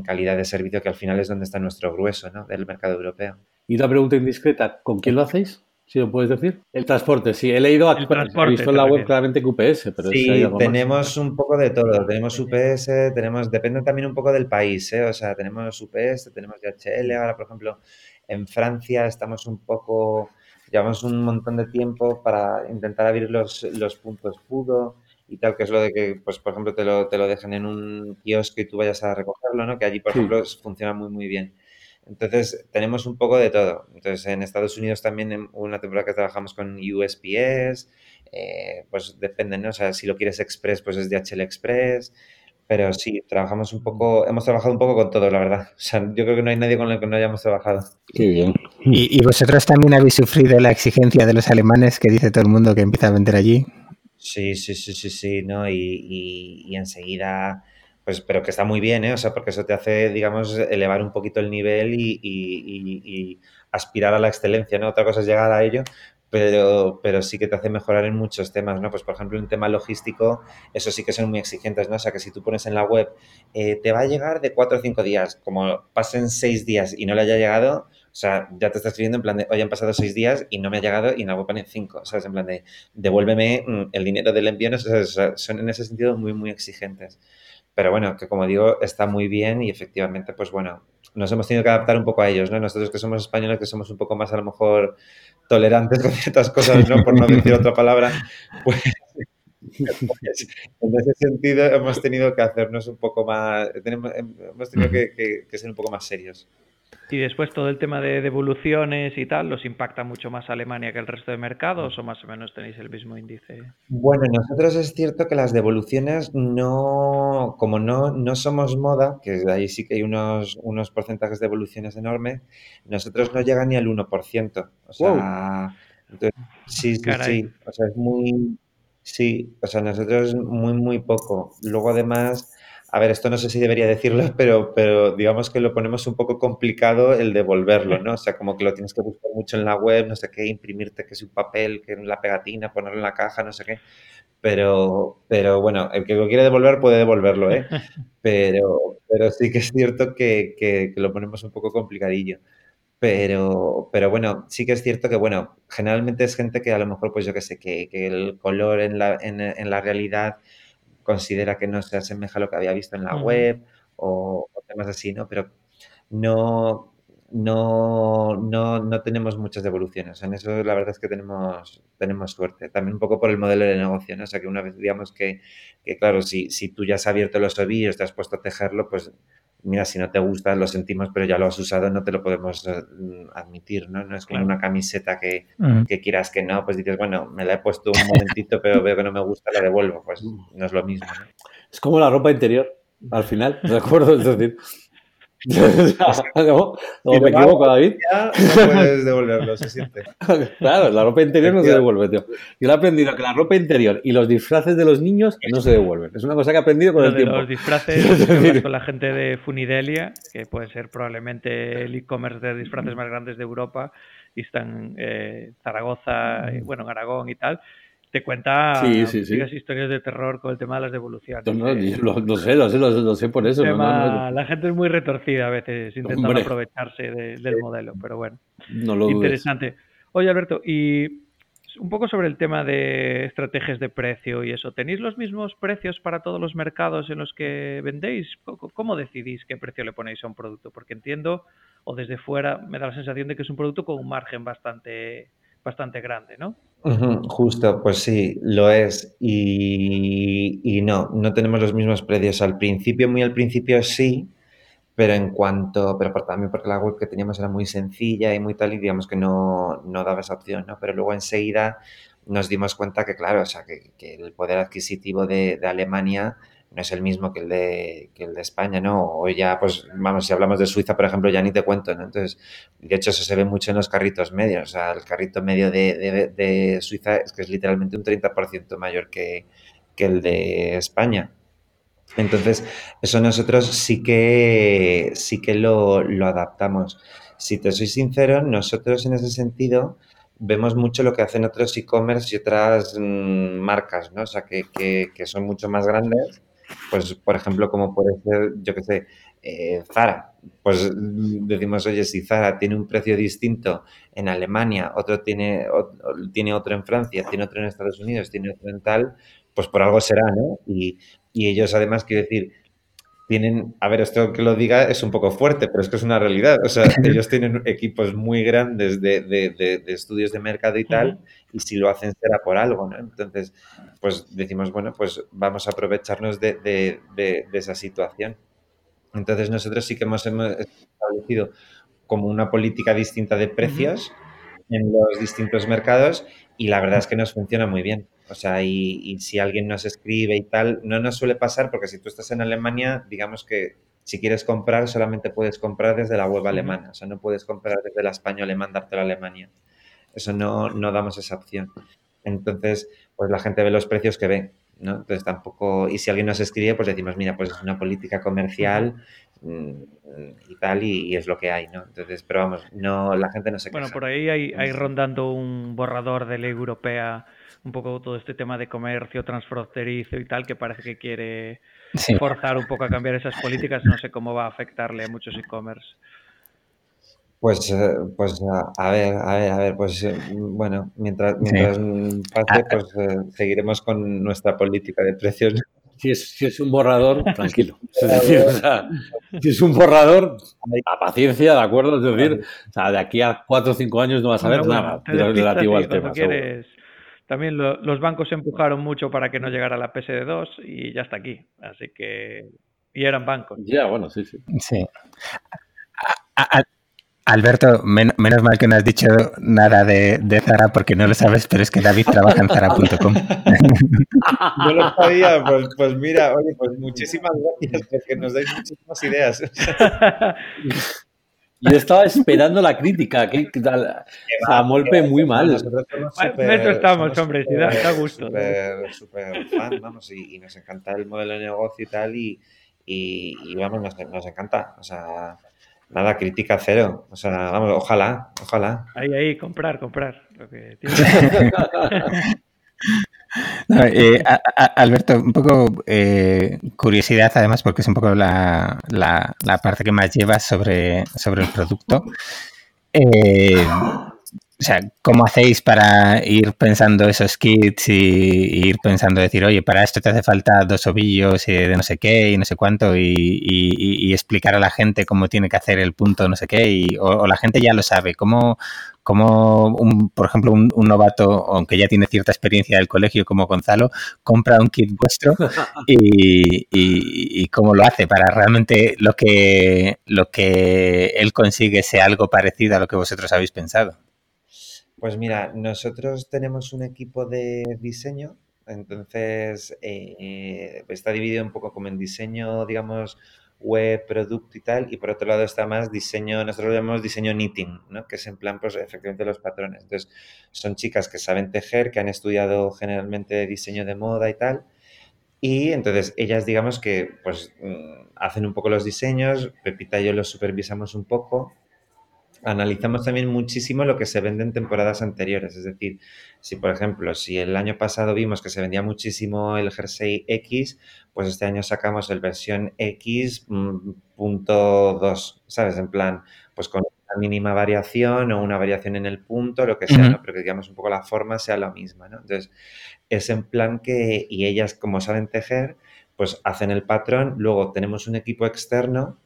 calidad de servicio, que al final es donde está nuestro grueso ¿no? del mercado europeo. Y una pregunta indiscreta, ¿con quién lo hacéis? Si lo puedes decir. El transporte, sí. He leído aquí, he visto en la web claramente que UPS, pero sí, tenemos un poco de todo. Tenemos UPS, tenemos, depende también un poco del país, ¿eh? O sea, tenemos UPS, tenemos DHL. Ahora, por ejemplo, en Francia estamos un poco, llevamos un montón de tiempo para intentar abrir los, los puntos pudo y tal, que es lo de que, pues, por ejemplo, te lo, te lo dejen en un kiosco y tú vayas a recogerlo, ¿no? Que allí, por ejemplo, funciona muy, muy bien. Entonces, tenemos un poco de todo. Entonces, en Estados Unidos también en una temporada que trabajamos con USPS, eh, pues depende, ¿no? O sea, si lo quieres express, pues es DHL Express. Pero sí, trabajamos un poco, hemos trabajado un poco con todo, la verdad. O sea, yo creo que no hay nadie con el que no hayamos trabajado. Qué bien. ¿Y, vosotros también habéis sufrido la exigencia de los alemanes que dice todo el mundo que empieza a vender allí? Sí, sí, sí, sí, sí, ¿no? Y, y enseguida pues, pero que está muy bien, ¿eh? O sea, porque eso te hace, digamos, elevar un poquito el nivel y, aspirar a la excelencia, ¿no? Otra cosa es llegar a ello, pero, pero sí que te hace mejorar en muchos temas, ¿no? Pues, por ejemplo, en tema logístico, eso sí que son muy exigentes, ¿no? O sea, que si tú pones en la web, eh, te va a llegar de cuatro o cinco días, como pasen seis días y no le haya llegado, sea, ya te estás escribiendo en plan de, hoy han pasado seis días y no me ha llegado y en la web ponen cinco, ¿sabes? En plan de, devuélveme mm, el dinero del envío, o sea, son en ese sentido muy, muy exigentes. Pero bueno, que como digo, está muy bien y efectivamente, pues bueno, nos hemos tenido que adaptar un poco a ellos, ¿no? Nosotros que somos españoles, que somos un poco más a lo mejor tolerantes *laughs* con ciertas cosas, ¿no? Por no decir otra palabra, *laughs* pues, pues, en ese sentido hemos tenido que hacernos un poco más, tenemos, hemos tenido que ser un poco más serios. Y después todo el tema de devoluciones y tal, ¿los impacta mucho más Alemania que el resto de mercados o más o menos tenéis el mismo índice? Bueno, nosotros es cierto que las devoluciones no, como no, no somos moda, que ahí sí que hay unos, unos porcentajes de devoluciones enormes, nosotros no llegan ni al 1%. O sea, sí, sí, sí. O sea, es muy, sí, o sea, nosotros muy, muy poco. Luego además a ver, esto no sé si debería decirlo, *laughs* pero, pero digamos que lo ponemos un poco complicado el devolverlo, ¿no? O sea, como que lo tienes que buscar mucho en la web, no sé qué, imprimirte que es un papel, que es la pegatina, ponerlo en la caja, no sé qué. Pero, pero bueno, el que lo quiere devolver puede devolverlo, ¿eh? *laughs* Pero, pero sí que es cierto que, que, lo ponemos un poco complicadillo. Pero, pero bueno, sí que es cierto que, bueno, generalmente es gente que a lo mejor, pues yo qué sé, que, que el color en la, en, en la realidad considera que no se asemeja a lo que había visto en la web o, temas así, ¿no? Pero no, no, no, no tenemos muchas devoluciones. En eso la verdad es que tenemos, tenemos suerte. También un poco por el modelo de negocio, ¿no? O sea, que una vez digamos que, que claro, si, si tú ya has abierto los ovillos, te has puesto a tejerlo, pues mira, si no te gusta, lo sentimos, pero ya lo has usado, no te lo podemos eh, admitir, ¿no? No es como una camiseta que, que, quieras que no, pues dices, bueno, me la he puesto un momentito, pero veo que no me gusta, la devuelvo, pues no es lo mismo, ¿no? Es como la ropa interior, al final, ¿de acuerdo? Es decir, *laughs* *laughs* no, me equivoco, David. no puedes devolverlo, se siente. *laughs* Claro, la ropa interior no se devuelve, tío. Yo he aprendido que la ropa interior y los disfraces de los niños no se devuelven. Es una cosa que he aprendido con el tiempo. Los disfraces con la gente de Funidelia, que puede ser probablemente el e-commerce de disfraces más grandes de Europa, y están en eh, Zaragoza, bueno, en Aragón y tal te cuenta historias de terror con el tema de las devoluciones. No, lo, sé, lo sé, lo, sé por eso. la gente es muy retorcida a veces intentando aprovecharse del modelo, pero bueno. Interesante. Oye, Alberto, y un poco sobre el tema de estrategias de precio y eso. ¿Tenéis los mismos precios para todos los mercados en los que vendéis? ¿Cómo decidís qué precio le ponéis a un producto? Porque entiendo, o desde fuera me da la sensación de que es un producto con un margen bastante bastante grande, ¿no? Justo, pues sí, lo es. Y, no, no tenemos los mismos precios. Al principio, muy al principio sí, pero en cuanto, pero también porque la web que teníamos era muy sencilla y muy tal, y digamos que no, no daba esa opción, ¿no? Pero luego enseguida nos dimos cuenta que, claro, o sea, que, que el poder adquisitivo de, de, Alemania no es el mismo que el, de, que el de España, ¿no? O ya, pues, vamos, si hablamos de Suiza, por ejemplo, ya ni te cuento, ¿no? Entonces, de hecho, eso se ve mucho en los carritos medios, o sea, el carrito medio de, de Suiza es que es literalmente un 30% mayor que, que el de España. Entonces, eso nosotros sí que, sí que lo, lo, adaptamos. Si te soy sincero, nosotros en ese sentido vemos mucho lo que hacen otros e-commerce y otras mmm, marcas, ¿no? O sea, que, que, que, son mucho más grandes. Pues, por ejemplo, como puede ser, yo qué sé, eh, Zara. Pues decimos, oye, si Zara tiene un precio distinto en Alemania, otro tiene, otro, tiene otro en Francia, tiene otro en Estados Unidos, tiene otro en tal, pues por algo será, ¿no? Y, y ellos además, quiero decir, tienen, a ver, esto que lo diga es un poco fuerte, pero es que es una realidad. O sea, *laughs* ellos tienen equipos muy grandes de, de, de, de estudios de mercado y tal, y si lo hacen será por algo, ¿no? Entonces, pues decimos, bueno, pues vamos a aprovecharnos de, esa situación. Entonces, nosotros sí que hemos, hemos, establecido como una política distinta de precios en los distintos mercados y la verdad es que nos funciona muy bien. O sea, y, y, si alguien nos escribe y tal, no nos suele pasar porque si tú estás en Alemania, digamos que si quieres comprar, solamente puedes comprar desde la web alemana. O sea, no puedes comprar desde la española y mandártelo a Alemania. Eso no, no damos esa opción. Entonces, pues la gente ve los precios que ve, ¿no? Entonces tampoco, y si alguien nos escribe, pues decimos, mira, pues es una política comercial mmm, y tal, y, y, es lo que hay, ¿no? Entonces, pero vamos, no, la gente no se queja. Bueno, por ahí hay, hay rondando un borrador de ley europea un poco todo este tema de comercio transfronterizo y tal, que parece que quiere sí. forzar un poco a cambiar esas políticas. No sé cómo va a afectarle a muchos e-commerce. Pues, eh, pues a ver, a ver, a ver, pues eh, bueno, mientras, mientras sí. pase, ah, pues eh, seguiremos con nuestra política de precios. Si es, si es un borrador, tranquilo. *laughs* Es decir, o sea, si es un borrador, a paciencia, ¿de acuerdo? Es decir, o sea, de aquí a cuatro o cinco años no vas a ver bueno, nada relativo al tema. Quieres, también lo, los bancos empujaron mucho para que no llegara la PSD2 y ya está aquí. Así que. Y eran bancos. Ya, bueno, sí, sí. Sí. A, a, Alberto, men menos mal que no has dicho nada de, de, Zara porque no lo sabes, pero es que David trabaja en Zara.com. no *laughs* lo sabía, *laughs* pues, pues, mira, oye, pues muchísimas gracias porque nos dais muchísimas ideas. *laughs* Yo estaba esperando la crítica, que, que tal, a Molpe muy mal. Nosotros super, estamos, hombre, si da, da gusto. Súper super fan, vamos, y, y, nos encanta el modelo de negocio y tal, y, y, y vamos, nos, nos, encanta. O sea, nada, crítica cero. O sea, vamos, ojalá, ojalá. Ahí, ahí, comprar, comprar. Lo que *laughs* *laughs* Eh, Alberto, un poco eh, curiosidad además, porque es un poco la, la, la parte que más llevas sobre, sobre el producto. Eh, o sea, ¿cómo hacéis para ir pensando esos kits y, y, ir pensando, decir, oye, para esto te hace falta dos ovillos de no sé qué y no sé cuánto y, y, y, explicar a la gente cómo tiene que hacer el punto no sé qué y, o, o la gente ya lo sabe? ¿Cómo, como, un, por ejemplo, un, un, novato, aunque ya tiene cierta experiencia del colegio como Gonzalo, compra un kit vuestro *laughs* y, cómo lo hace para realmente lo que, lo que él consigue sea algo parecido a lo que vosotros habéis pensado? Pues mira, nosotros tenemos un equipo de diseño, entonces eh, está dividido un poco como en diseño, digamos, web, producto y tal, y por otro lado está más diseño, nosotros lo llamamos diseño knitting, ¿no? que es en plan, pues efectivamente los patrones. Entonces, son chicas que saben tejer, que han estudiado generalmente diseño de moda y tal, y entonces ellas digamos que pues mm, hacen un poco los diseños, Pepita y yo los supervisamos un poco, analizamos también muchísimo lo que se vende en temporadas anteriores. Es decir, si por ejemplo, si el año pasado vimos que se vendía muchísimo el jersey X, pues este año sacamos el versión X mm, punto 2, ¿sabes? En plan, pues con una mínima variación o una variación en el punto, lo que sea. ¿no? Pero que digamos un poco la forma sea la misma, ¿no? Entonces, es en plan que, y ellas como saben tejer, pues hacen el patrón, luego tenemos un equipo externo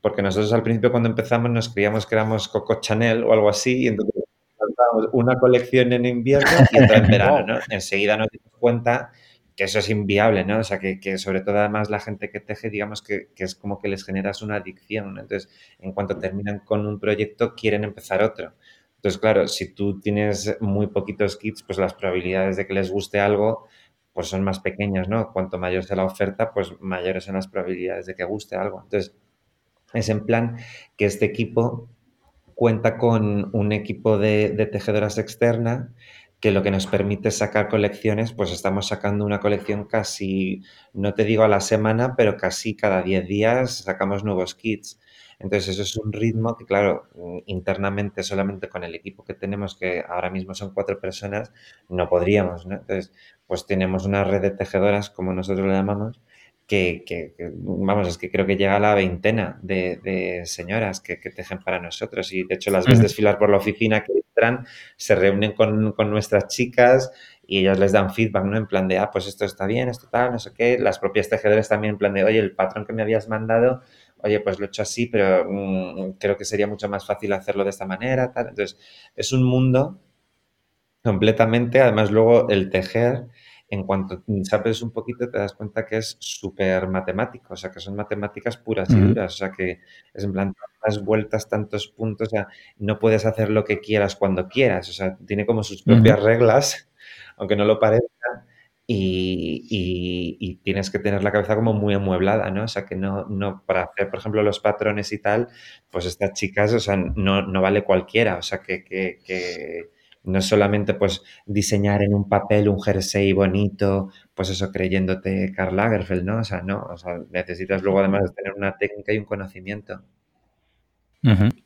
porque nosotros al principio cuando empezamos nos creíamos que éramos Coco Chanel o algo así, y entonces lanzábamos una colección en invierno y otra en verano, ¿no? *laughs* Enseguida nos dimos cuenta que eso es inviable, ¿no? O sea, que, que, sobre todo además la gente que teje, digamos que, que, es como que les generas una adicción, ¿no? Entonces, en cuanto terminan con un proyecto, quieren empezar otro. Entonces, claro, si tú tienes muy poquitos kits, pues las probabilidades de que les guste algo, pues son más pequeñas, ¿no? Cuanto mayor sea la oferta, pues mayores son las probabilidades de que guste algo. Entonces, es en plan que este equipo cuenta con un equipo de, de tejedoras externa que lo que nos permite sacar colecciones, pues estamos sacando una colección casi, no te digo a la semana, pero casi cada 10 días sacamos nuevos kits. Entonces eso es un ritmo que, claro, internamente solamente con el equipo que tenemos, que ahora mismo son cuatro personas, no podríamos. Entonces, pues tenemos una red de tejedoras, como nosotros le llamamos, que, que, que, vamos, es que creo que llega a la veintena de, de señoras que, que, tejen para nosotros y de hecho las ves desfilar por la oficina que entran, se reúnen con, con, nuestras chicas y ellas les dan feedback, ¿no? En plan de, ah, pues esto está bien, esto tal, no sé qué. Las propias tejedoras también en plan de, oye, el patrón que me habías mandado, oye, pues lo he hecho así, pero mmm, creo que sería mucho más fácil hacerlo de esta manera, tal. Entonces, es un mundo completamente, además luego el tejer en cuanto sabes un poquito te das cuenta que es súper matemático, o sea, que son matemáticas puras y duras, o sea, que es en plan tantas vueltas, tantos puntos, o sea, no puedes hacer lo que quieras cuando quieras, o sea, tiene como sus propias reglas, *laughs* aunque no lo parezca, y, y, y, tienes que tener la cabeza como muy amueblada, ¿no? O sea, que no, no, para hacer, por ejemplo, los patrones y tal, pues estas chicas, o sea, no, no vale cualquiera, o sea, que, que, que no solamente pues diseñar en un papel un jersey bonito, pues eso creyéndote Karl Lagerfeld, ¿no? O sea, no, o sea, necesitas luego además tener una técnica y un conocimiento. Uh -huh.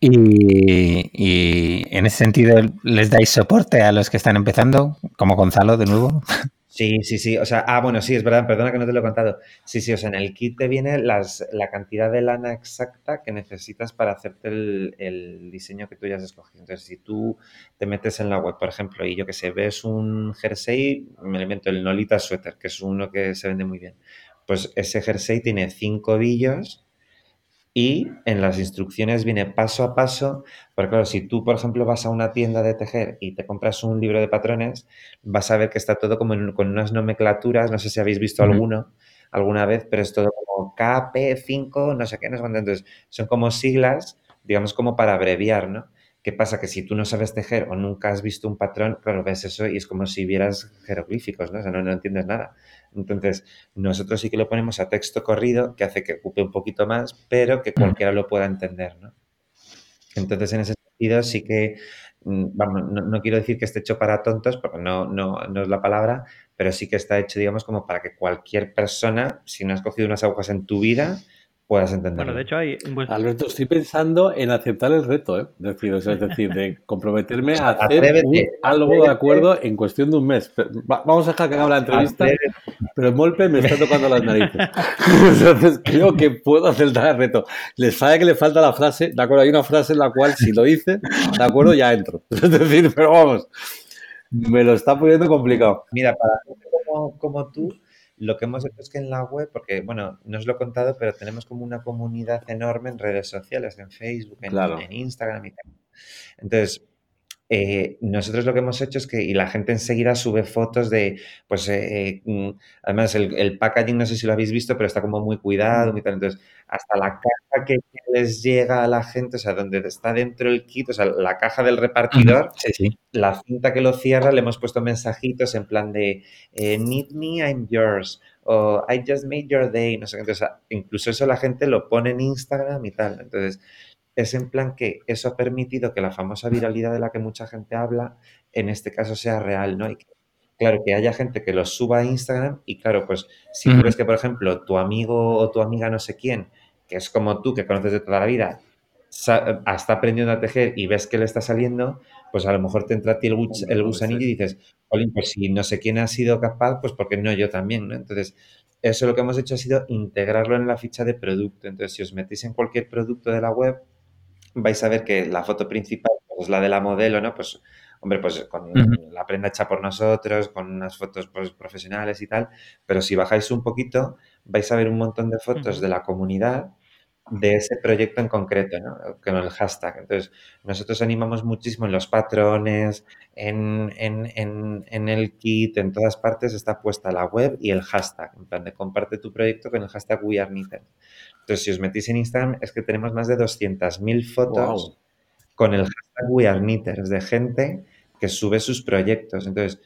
y, y, en ese sentido, ¿les dais soporte a los que están empezando? Como Gonzalo, de nuevo. *laughs* Sí, sí, sí. O sea, ah, bueno, sí, es verdad, perdona que no te lo he contado. Sí, sí, o sea, en el kit te viene las, la cantidad de lana exacta que necesitas para hacerte el, el, diseño que tú ya has escogido. Entonces, si tú te metes en la web, por ejemplo, y yo que sé, ves un jersey, me invento el Nolita Sweater, que es uno que se vende muy bien. Pues ese jersey tiene cinco ovillos y en las instrucciones viene paso a paso, porque claro, si tú, por ejemplo, vas a una tienda de tejer y te compras un libro de patrones, vas a ver que está todo como en, con unas nomenclaturas, no sé si habéis visto uh -huh. alguno alguna vez, pero es todo como KP5, no sé qué, no sé cuánto. Entonces, son como siglas, digamos, como para abreviar, ¿no? ¿Qué pasa? Que si tú no sabes tejer o nunca has visto un patrón, claro, ves eso y es como si vieras jeroglíficos, ¿no? O sea, no, no entiendes nada. Entonces, nosotros sí que lo ponemos a texto corrido, que hace que ocupe un poquito más, pero que cualquiera lo pueda entender, ¿no? Entonces, en ese sentido, sí que, vamos, no, no quiero decir que esté hecho para tontos, porque no, no, no, es la palabra, pero sí que está hecho, digamos, como para que cualquier persona, si no has cogido unas agujas en tu vida, puedas entenderlo. Bueno, de hecho hay... Pues... Alberto, estoy pensando en aceptar el reto, ¿eh? Es decir, o sea, es decir de *laughs* comprometerme a hacer un, algo de acuerdo en cuestión de un mes. Va, vamos a dejar que haga la entrevista, pero Molpe me está tocando las narices. *laughs* *laughs* Entonces creo que puedo aceptar el reto. Les falla que le falta la frase, ¿de acuerdo? Hay una frase en la cual si lo hice, ¿de acuerdo? Ya entro. Es decir, pero vamos, me lo está poniendo complicado. Mira, para gente como, como tú, lo que hemos hecho es que en la web, porque, bueno, no os lo he contado, pero tenemos como una comunidad enorme en redes sociales, en Facebook, en, claro. en Instagram y tal. Entonces, eh, nosotros lo que hemos hecho es que, y la gente enseguida sube fotos de, pues, eh, eh, además el, el, packaging, no sé si lo habéis visto, pero está como muy cuidado, muy tal. Entonces, hasta la caja que les llega a la gente, o sea, donde está dentro el kit, o sea, la caja del repartidor, sí, sí. la cinta que lo cierra, le hemos puesto mensajitos en plan de, need me, I'm yours, o I just made your day, no sé, entonces, incluso eso la gente lo pone en Instagram y tal. Entonces, es en plan que eso ha permitido que la famosa viralidad de la que mucha gente habla, en este caso sea real, ¿no? Y que, claro, que haya gente que lo suba a Instagram y claro, pues si tú ves que, por ejemplo, tu amigo o tu amiga no sé quién, que es como tú, que conoces de toda la vida, está aprendiendo a tejer y ves que le está saliendo, pues a lo mejor te entra a ti el, gus el gusanillo y dices, Olin, pues si no sé quién ha sido capaz, pues porque no yo también, ¿no? Entonces, eso lo que hemos hecho ha sido integrarlo en la ficha de producto. Entonces, si os metéis en cualquier producto de la web, vais a ver que la foto principal pues, es la de la modelo, ¿no? Pues, hombre, pues con uh -huh. la prenda hecha por nosotros, con unas fotos pues, profesionales y tal, pero si bajáis un poquito, vais a ver un montón de fotos uh -huh. de la comunidad de ese proyecto en concreto, ¿no? Con el hashtag. Entonces, nosotros animamos muchísimo en los patrones, en, el kit, en todas partes está puesta la web y el hashtag. En plan de comparte tu proyecto con el hashtag We Entonces, si os metís en Instagram, es que tenemos más de 200.000 fotos con el hashtag We de gente que sube sus proyectos. Entonces,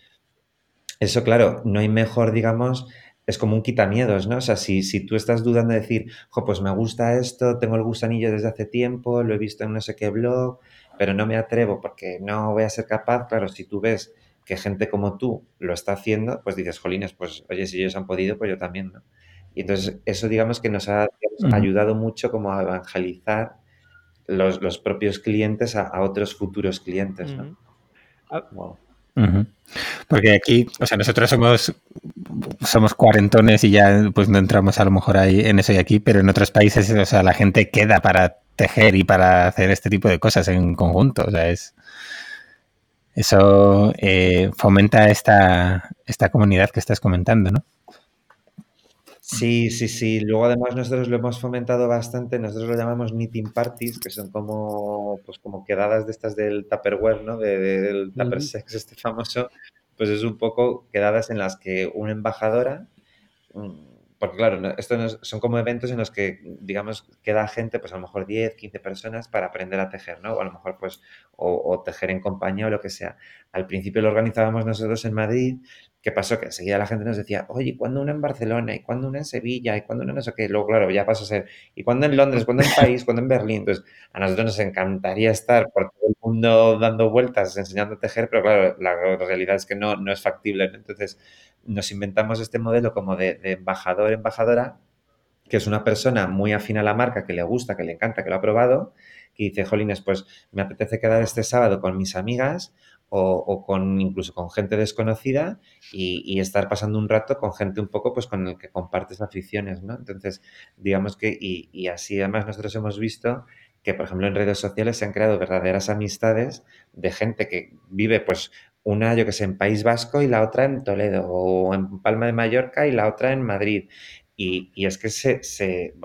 eso, claro, no hay mejor, digamos, es como un quitamiedos, ¿no? O sea, si, si tú estás dudando de decir, jo, pues me gusta esto, tengo el gusanillo desde hace tiempo, lo he visto en no sé qué blog, pero no me atrevo porque no voy a ser capaz, claro, si tú ves que gente como tú lo está haciendo, pues dices, jolines, pues oye, si ellos han podido, pues yo también, ¿no? Y entonces eso digamos que nos ha ayudado mucho como a evangelizar los, propios clientes a, otros futuros clientes, ¿no? wow. Porque aquí, o sea, nosotros somos, somos cuarentones y ya pues no entramos a lo mejor ahí en eso y aquí, pero en otros países, o sea, la gente queda para tejer y para hacer este tipo de cosas en conjunto. O sea, es eso eh, fomenta esta, esta comunidad que estás comentando, ¿no? Sí, sí, sí. Luego además nosotros lo hemos fomentado bastante, nosotros lo llamamos knitting parties, que son como, pues como quedadas de estas del Tupperware, ¿no? del Tupper Sex, este famoso, pues es un poco quedadas en las que una embajadora, mm, porque claro, estos son como eventos en los que, digamos, queda gente, pues a lo mejor 10, 15 personas para aprender a tejer, ¿no? O a lo mejor pues, o, o tejer en compañía o lo que sea. Al principio lo organizábamos nosotros en Madrid, ¿Qué pasó? Que enseguida la gente nos decía, oye, ¿cuándo una en Barcelona? ¿Y cuándo una en Sevilla? ¿Y cuándo una no sé qué? Luego, claro, ya pasa a ser, ¿y cuándo en Londres? ¿Cuándo en *laughs* París? ¿Cuándo en Berlín? Entonces, a nosotros nos encantaría estar por todo el mundo dando vueltas, enseñando a tejer, pero claro, la realidad es que no, no es factible. Entonces, nos inventamos este modelo como de, de embajador, embajadora, que es una persona muy afín a la marca, que le gusta, que le encanta, que lo ha probado, que dice, Jolines, pues me apetece quedar este sábado con mis amigas o, con incluso con gente desconocida y, estar pasando un rato con gente un poco pues con el que compartes aficiones, ¿no? Entonces, digamos que, y, así además nosotros hemos visto que, por ejemplo, en redes sociales se han creado verdaderas amistades de gente que vive, pues, una, yo que sé, en País Vasco y la otra en Toledo, o en Palma de Mallorca y la otra en Madrid. Y, es que se,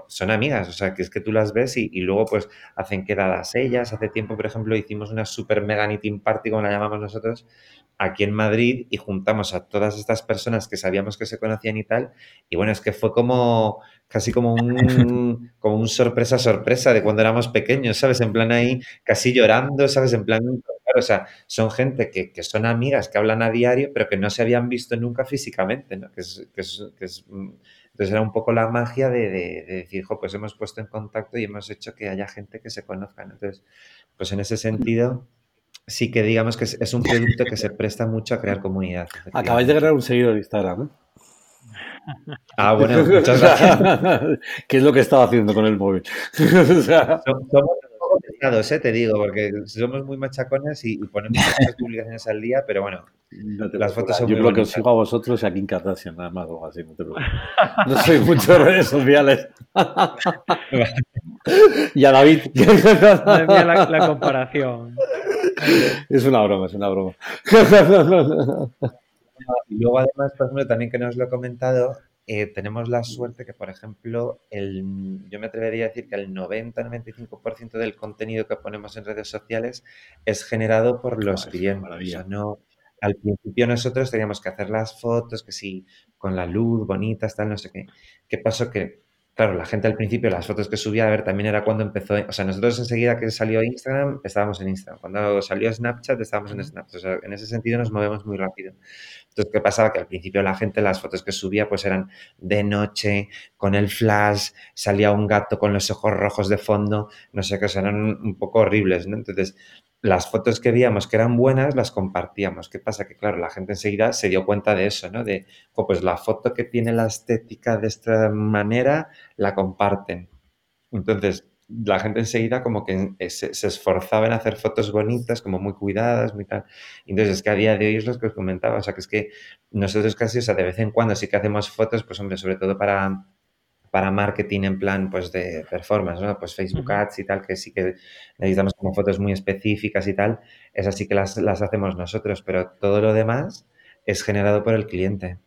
son amigas, o sea, que es que tú las ves y, luego pues hacen quedadas ellas. Hace tiempo, por ejemplo, hicimos una super mega knitting party, como la llamamos nosotros, aquí en Madrid y juntamos a todas estas personas que sabíamos que se conocían y tal. Y bueno, es que fue como casi como un, como un sorpresa, sorpresa de cuando éramos pequeños, ¿sabes? En plan ahí casi llorando, ¿sabes? En plan, claro, o sea, son gente que, que son amigas, que hablan a diario, pero que no se habían visto nunca físicamente, ¿no? Que es, que entonces era un poco la magia de, decir, pues hemos puesto en contacto y hemos hecho que haya gente que se conozca. Entonces, pues en ese sentido, sí que digamos que es, un producto que se presta mucho a crear comunidad. Acabáis de ganar un seguidor en Instagram, ¿eh? Ah, bueno, muchas *laughs* gracias. ¿Qué es lo que estaba haciendo con el móvil? *laughs* o sea, ¿eh? te digo, porque somos muy machacones y, ponemos muchas *laughs* publicaciones al día, pero bueno, las fotos son Yo creo que os sigo a vosotros y a Kim Kardashian, nada más o así, no te No soy mucho de redes sociales. *laughs* y a David. la, la comparación. Es una broma, es una broma. *laughs* Y luego además, por ejemplo, también que nos lo he comentado, eh, tenemos la suerte que, por ejemplo, el, yo me atrevería a decir que el 90-95% del contenido que ponemos en redes sociales es generado por los clientes. no, al principio nosotros teníamos que hacer las fotos, que sí, con la luz, bonitas, tal, no sé qué. ¿Qué pasó? Que Claro, la gente al principio, las fotos que subía, a ver, también era cuando empezó, o sea, nosotros enseguida que salió Instagram, estábamos en Instagram. Cuando salió Snapchat, estábamos en Snapchat. O sea, en ese sentido nos movemos muy rápido. Entonces, ¿qué pasaba? Que al principio la gente, las fotos que subía, pues eran de noche, con el flash, salía un gato con los ojos rojos de fondo, no sé qué, eran un poco horribles, ¿no? Entonces, las fotos que veíamos que eran buenas las compartíamos. ¿Qué pasa? Que claro, la gente enseguida se dio cuenta de eso, ¿no? De, pues la foto que tiene la estética de esta manera, la comparten. Entonces, la gente enseguida como que eh, se, esforzaba en hacer fotos bonitas, como muy cuidadas, muy tal. Entonces, es que a día de hoy es lo que os comentaba, o sea, que es que nosotros casi, o sea, de vez en cuando sí que hacemos fotos, pues hombre, sobre todo para para marketing en plan pues de performance, ¿no? Pues Facebook Ads y tal, que sí que necesitamos como fotos muy específicas y tal, esas sí que las, hacemos nosotros, pero todo lo demás es generado por el cliente.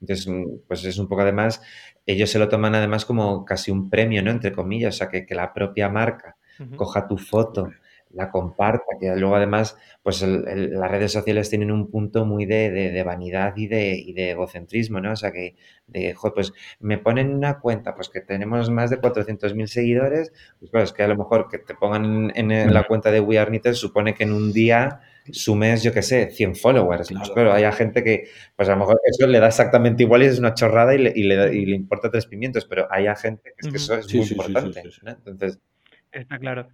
Entonces, mm, pues es un poco además, ellos se lo toman además como casi un premio, ¿no? Entre comillas, o sea, que, que la propia marca coja tu foto, la comparta, que luego además, pues las redes sociales tienen un punto muy de, vanidad y de, y de, egocentrismo, ¿no? O sea, que, de, joder, pues me ponen una cuenta, pues que tenemos más de 400.000 seguidores, pues claro, es que a lo mejor que te pongan en, la cuenta de We Are supone que en un día sumes, yo qué sé, 100 followers. Pues claro, hay gente que, pues a lo mejor eso le da exactamente igual y es una chorrada y le, y le, importa tres pimientos, pero hay gente que es que eso es muy importante. Entonces, Está claro.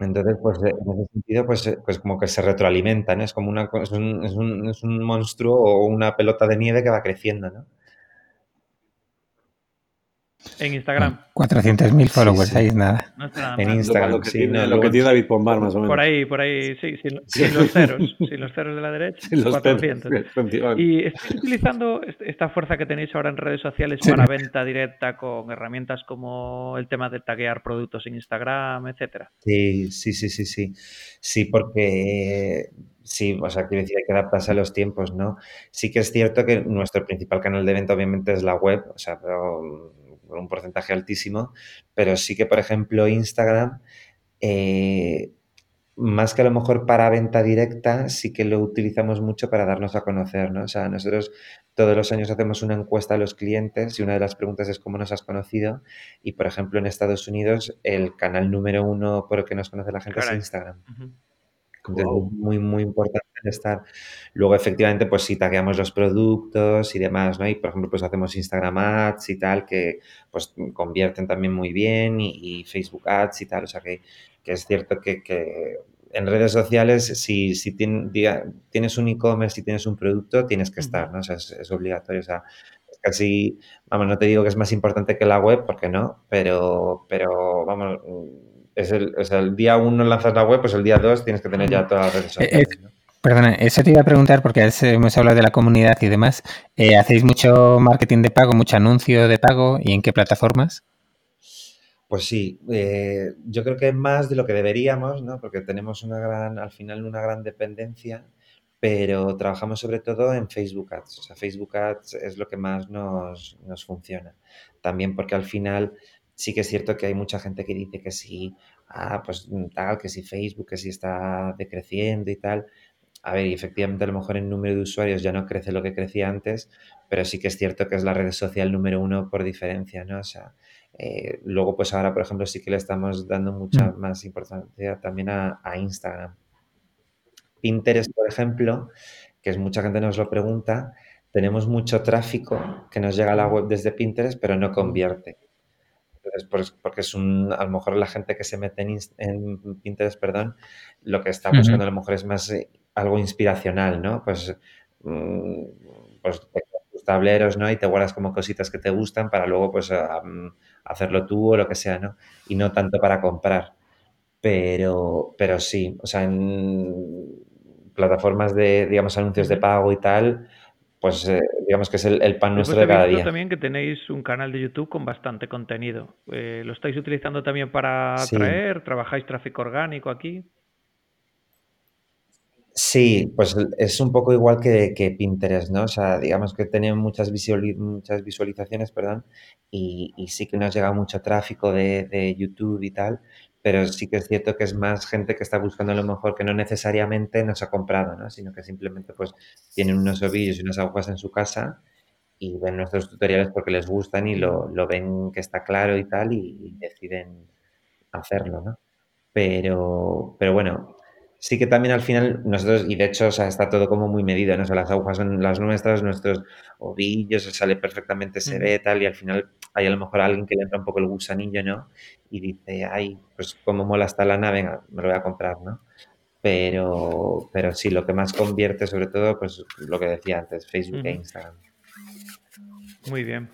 Entonces, pues en ese sentido, pues, eh, pues como que se retroalimentan, ¿no? Es como una, es un, es, un, es un monstruo o una pelota de nieve que va creciendo, ¿no? En Instagram. 400.000 followers, ahí es nada. en Instagram, lo, que, sí, tiene, lo que tiene David Pombar, más o menos. Por ahí, por ahí, sí, sin, los ceros. sin los ceros de la derecha, *laughs* sin los 400. Ceros, y estáis utilizando esta fuerza que tenéis ahora en redes sociales para venta directa con herramientas como el tema de taguear productos en Instagram, etcétera. Sí, sí, sí, sí, sí. Sí, porque Sí, o sea, quiero decir, hay que adaptarse a los tiempos, ¿no? Sí que es cierto que nuestro principal canal de venta obviamente es la web, o sea, pero un porcentaje altísimo, pero sí que, por ejemplo, Instagram, eh, más que a lo mejor para venta directa, sí que lo utilizamos mucho para darnos a conocer, ¿no? O sea, nosotros todos los años hacemos una encuesta a los clientes y una de las preguntas es cómo nos has conocido. Y, por ejemplo, en Estados Unidos, el canal número uno por el que nos conoce la gente es Instagram muy, muy importante estar. Luego, efectivamente, pues si tagueamos los productos y demás, ¿no? Y, por ejemplo, pues hacemos Instagram Ads y tal, que pues convierten también muy bien, y, Facebook Ads y tal. O sea, que, que es cierto que, que, en redes sociales, si, si tienes un e-commerce, si tienes un producto, tienes que estar, ¿no? O sea, es, obligatorio. O sea, casi, vamos, no te digo que es más importante que la web, porque no, pero, pero vamos es el, el día uno lanzas la web, pues el día dos tienes que tener ya todas las redes eh, sociales. Eh, perdona, eso te iba a preguntar porque hemos hablado de la comunidad y demás. Eh, ¿Hacéis mucho marketing de pago, mucho anuncio de pago y en qué plataformas? Pues sí, yo creo que más de lo que deberíamos, ¿no? Porque tenemos una gran, al final una gran dependencia, pero trabajamos sobre todo en Facebook Ads. O sea, Facebook Ads es lo que más nos, nos funciona. También porque al final sí que es cierto que hay mucha gente que dice que sí, ah, pues mm, tal, que si Facebook, que si está decreciendo y tal. A ver, y efectivamente a lo mejor en número de usuarios ya no crece lo que crecía antes, pero sí que es cierto que es la red social número uno por diferencia, ¿no? O sea, eh, luego pues ahora, por ejemplo, sí que le estamos dando mucha mm. más importancia también a, a Instagram. Pinterest, por ejemplo, que es mucha gente nos lo pregunta, tenemos mucho tráfico que nos llega a la web desde Pinterest, pero no convierte porque es un, a lo mejor la gente que se mete en, Pinterest, perdón, lo que está buscando a lo mejor es más eh, algo inspiracional, ¿no? Pues, mm, pues tus tableros, ¿no? Y te guardas como cositas que te gustan para luego, pues, hacerlo tú o lo que sea, ¿no? Y no tanto para comprar. Pero, pero sí, o sea, en plataformas de, digamos, anuncios de pago y tal, pues eh, digamos que es el, pan nuestro de cada día. también que tenéis un canal de YouTube con bastante contenido. Eh, ¿Lo estáis utilizando también para atraer? ¿Trabajáis tráfico orgánico aquí? Sí, pues es un poco igual que, Pinterest, ¿no? O sea, digamos que tenemos muchas, muchas visualizaciones, perdón, y, sí que nos llega mucho tráfico de, de YouTube y tal, pero sí que es cierto que es más gente que está buscando lo mejor que no necesariamente nos ha comprado, ¿no? sino que simplemente pues tienen unos ovillos y unas agujas en su casa y ven nuestros tutoriales porque les gustan y lo, ven que está claro y tal y, deciden hacerlo, ¿no? Pero, pero bueno, sí que también al final nosotros, y de hecho o sea, está todo como muy medido, ¿no? O sea, las agujas son las nuestras, nuestros ovillos, sale perfectamente, se ve tal, y al final hay a lo mejor alguien que le entra un poco el gusanillo, ¿no? Y dice, ay, pues como mola esta lana, venga, me lo voy a comprar, ¿no? Pero, pero sí, lo que más convierte, sobre todo, pues lo que decía antes, Facebook e Instagram. Muy bien.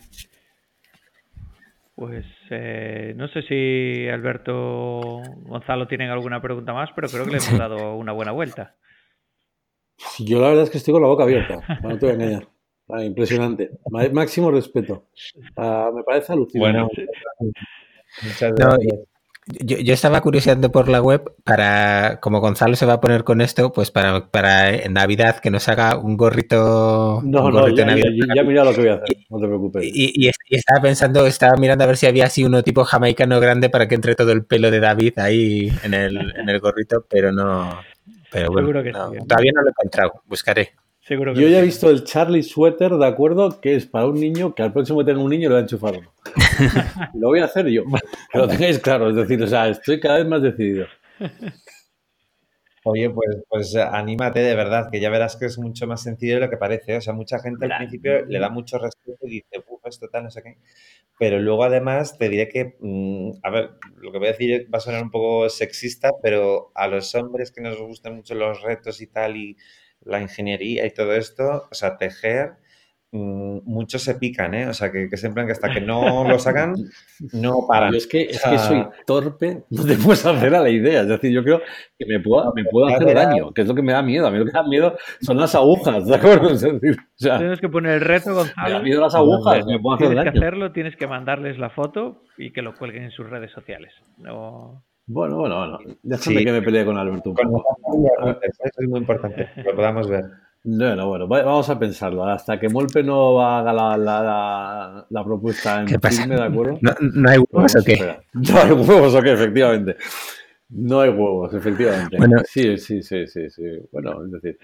Pues eh, no sé si Alberto Gonzalo tienen alguna pregunta más, pero creo que le hemos *laughs* dado una buena vuelta. Yo la verdad es que estoy con la boca abierta, no te voy a engañar. Ah, impresionante. Máximo respeto. Ah, me parece alucinante. Bueno, muchas gracias. Yo, yo, estaba curioseando por la web para, como Gonzalo se va a poner con esto, pues para, para en Navidad que nos haga un gorrito. No, un no, gorrito ya, de Navidad. ya, ya mira lo que voy a hacer, no te preocupes. Y, y, y, estaba pensando, estaba mirando a ver si había así uno tipo jamaicano grande para que entre todo el pelo de David ahí en el, en el gorrito, pero no. Pero bueno, Seguro que no, sí. todavía no lo he encontrado, buscaré. Seguro que Yo ya he visto el Charlie Sweater, ¿de acuerdo? Que es para un niño que al próximo que tenga un niño le va a enchufar uno. *laughs* lo voy a hacer yo. *laughs* Que lo tengáis claro, es decir, o sea, estoy cada vez más decidido. Oye, pues, pues anímate de verdad, que ya verás que es mucho más sencillo de lo que parece. O sea, mucha gente al principio le da mucho respeto y dice, uff, esto tal, no sé qué. Pero luego además te diré que, mmm, a ver, lo que voy a decir va a sonar un poco sexista, pero a los hombres que nos gustan mucho los retos y tal, y la ingeniería y todo esto, o sea, tejer, mmm, muchos se pican, ¿eh? O sea, que, que siempre que hasta que no lo sacan, no paran. Yo es que, O es sea, que soy torpe, no te puedes hacer a la idea. Es decir, yo creo que me puedo, me puedo hacer daño, que es lo que me da miedo. A mí lo que me da miedo son las agujas, ¿de acuerdo? *laughs* Es decir, o sea, Tienes que poner el reto, me da Gonzalo. miedo las agujas, me puedo hacer Tienes que daño. hacerlo, tienes que mandarles la foto y que lo cuelguen en sus redes sociales. No... Bueno, bueno, bueno. Déjame Sí. que me pelee con Alberto un poco. eso es muy importante, que *laughs* lo podamos ver. Bueno, bueno, va- vamos a pensarlo. Hasta que Molpe no haga la, la, la, la propuesta en ¿Qué pasa? firme, ¿de acuerdo? ¿No, no hay huevos o qué? *laughs* No hay huevos o qué, efectivamente. No hay huevos, efectivamente. Bueno. Sí, sí, sí, sí, sí. Bueno, es decir,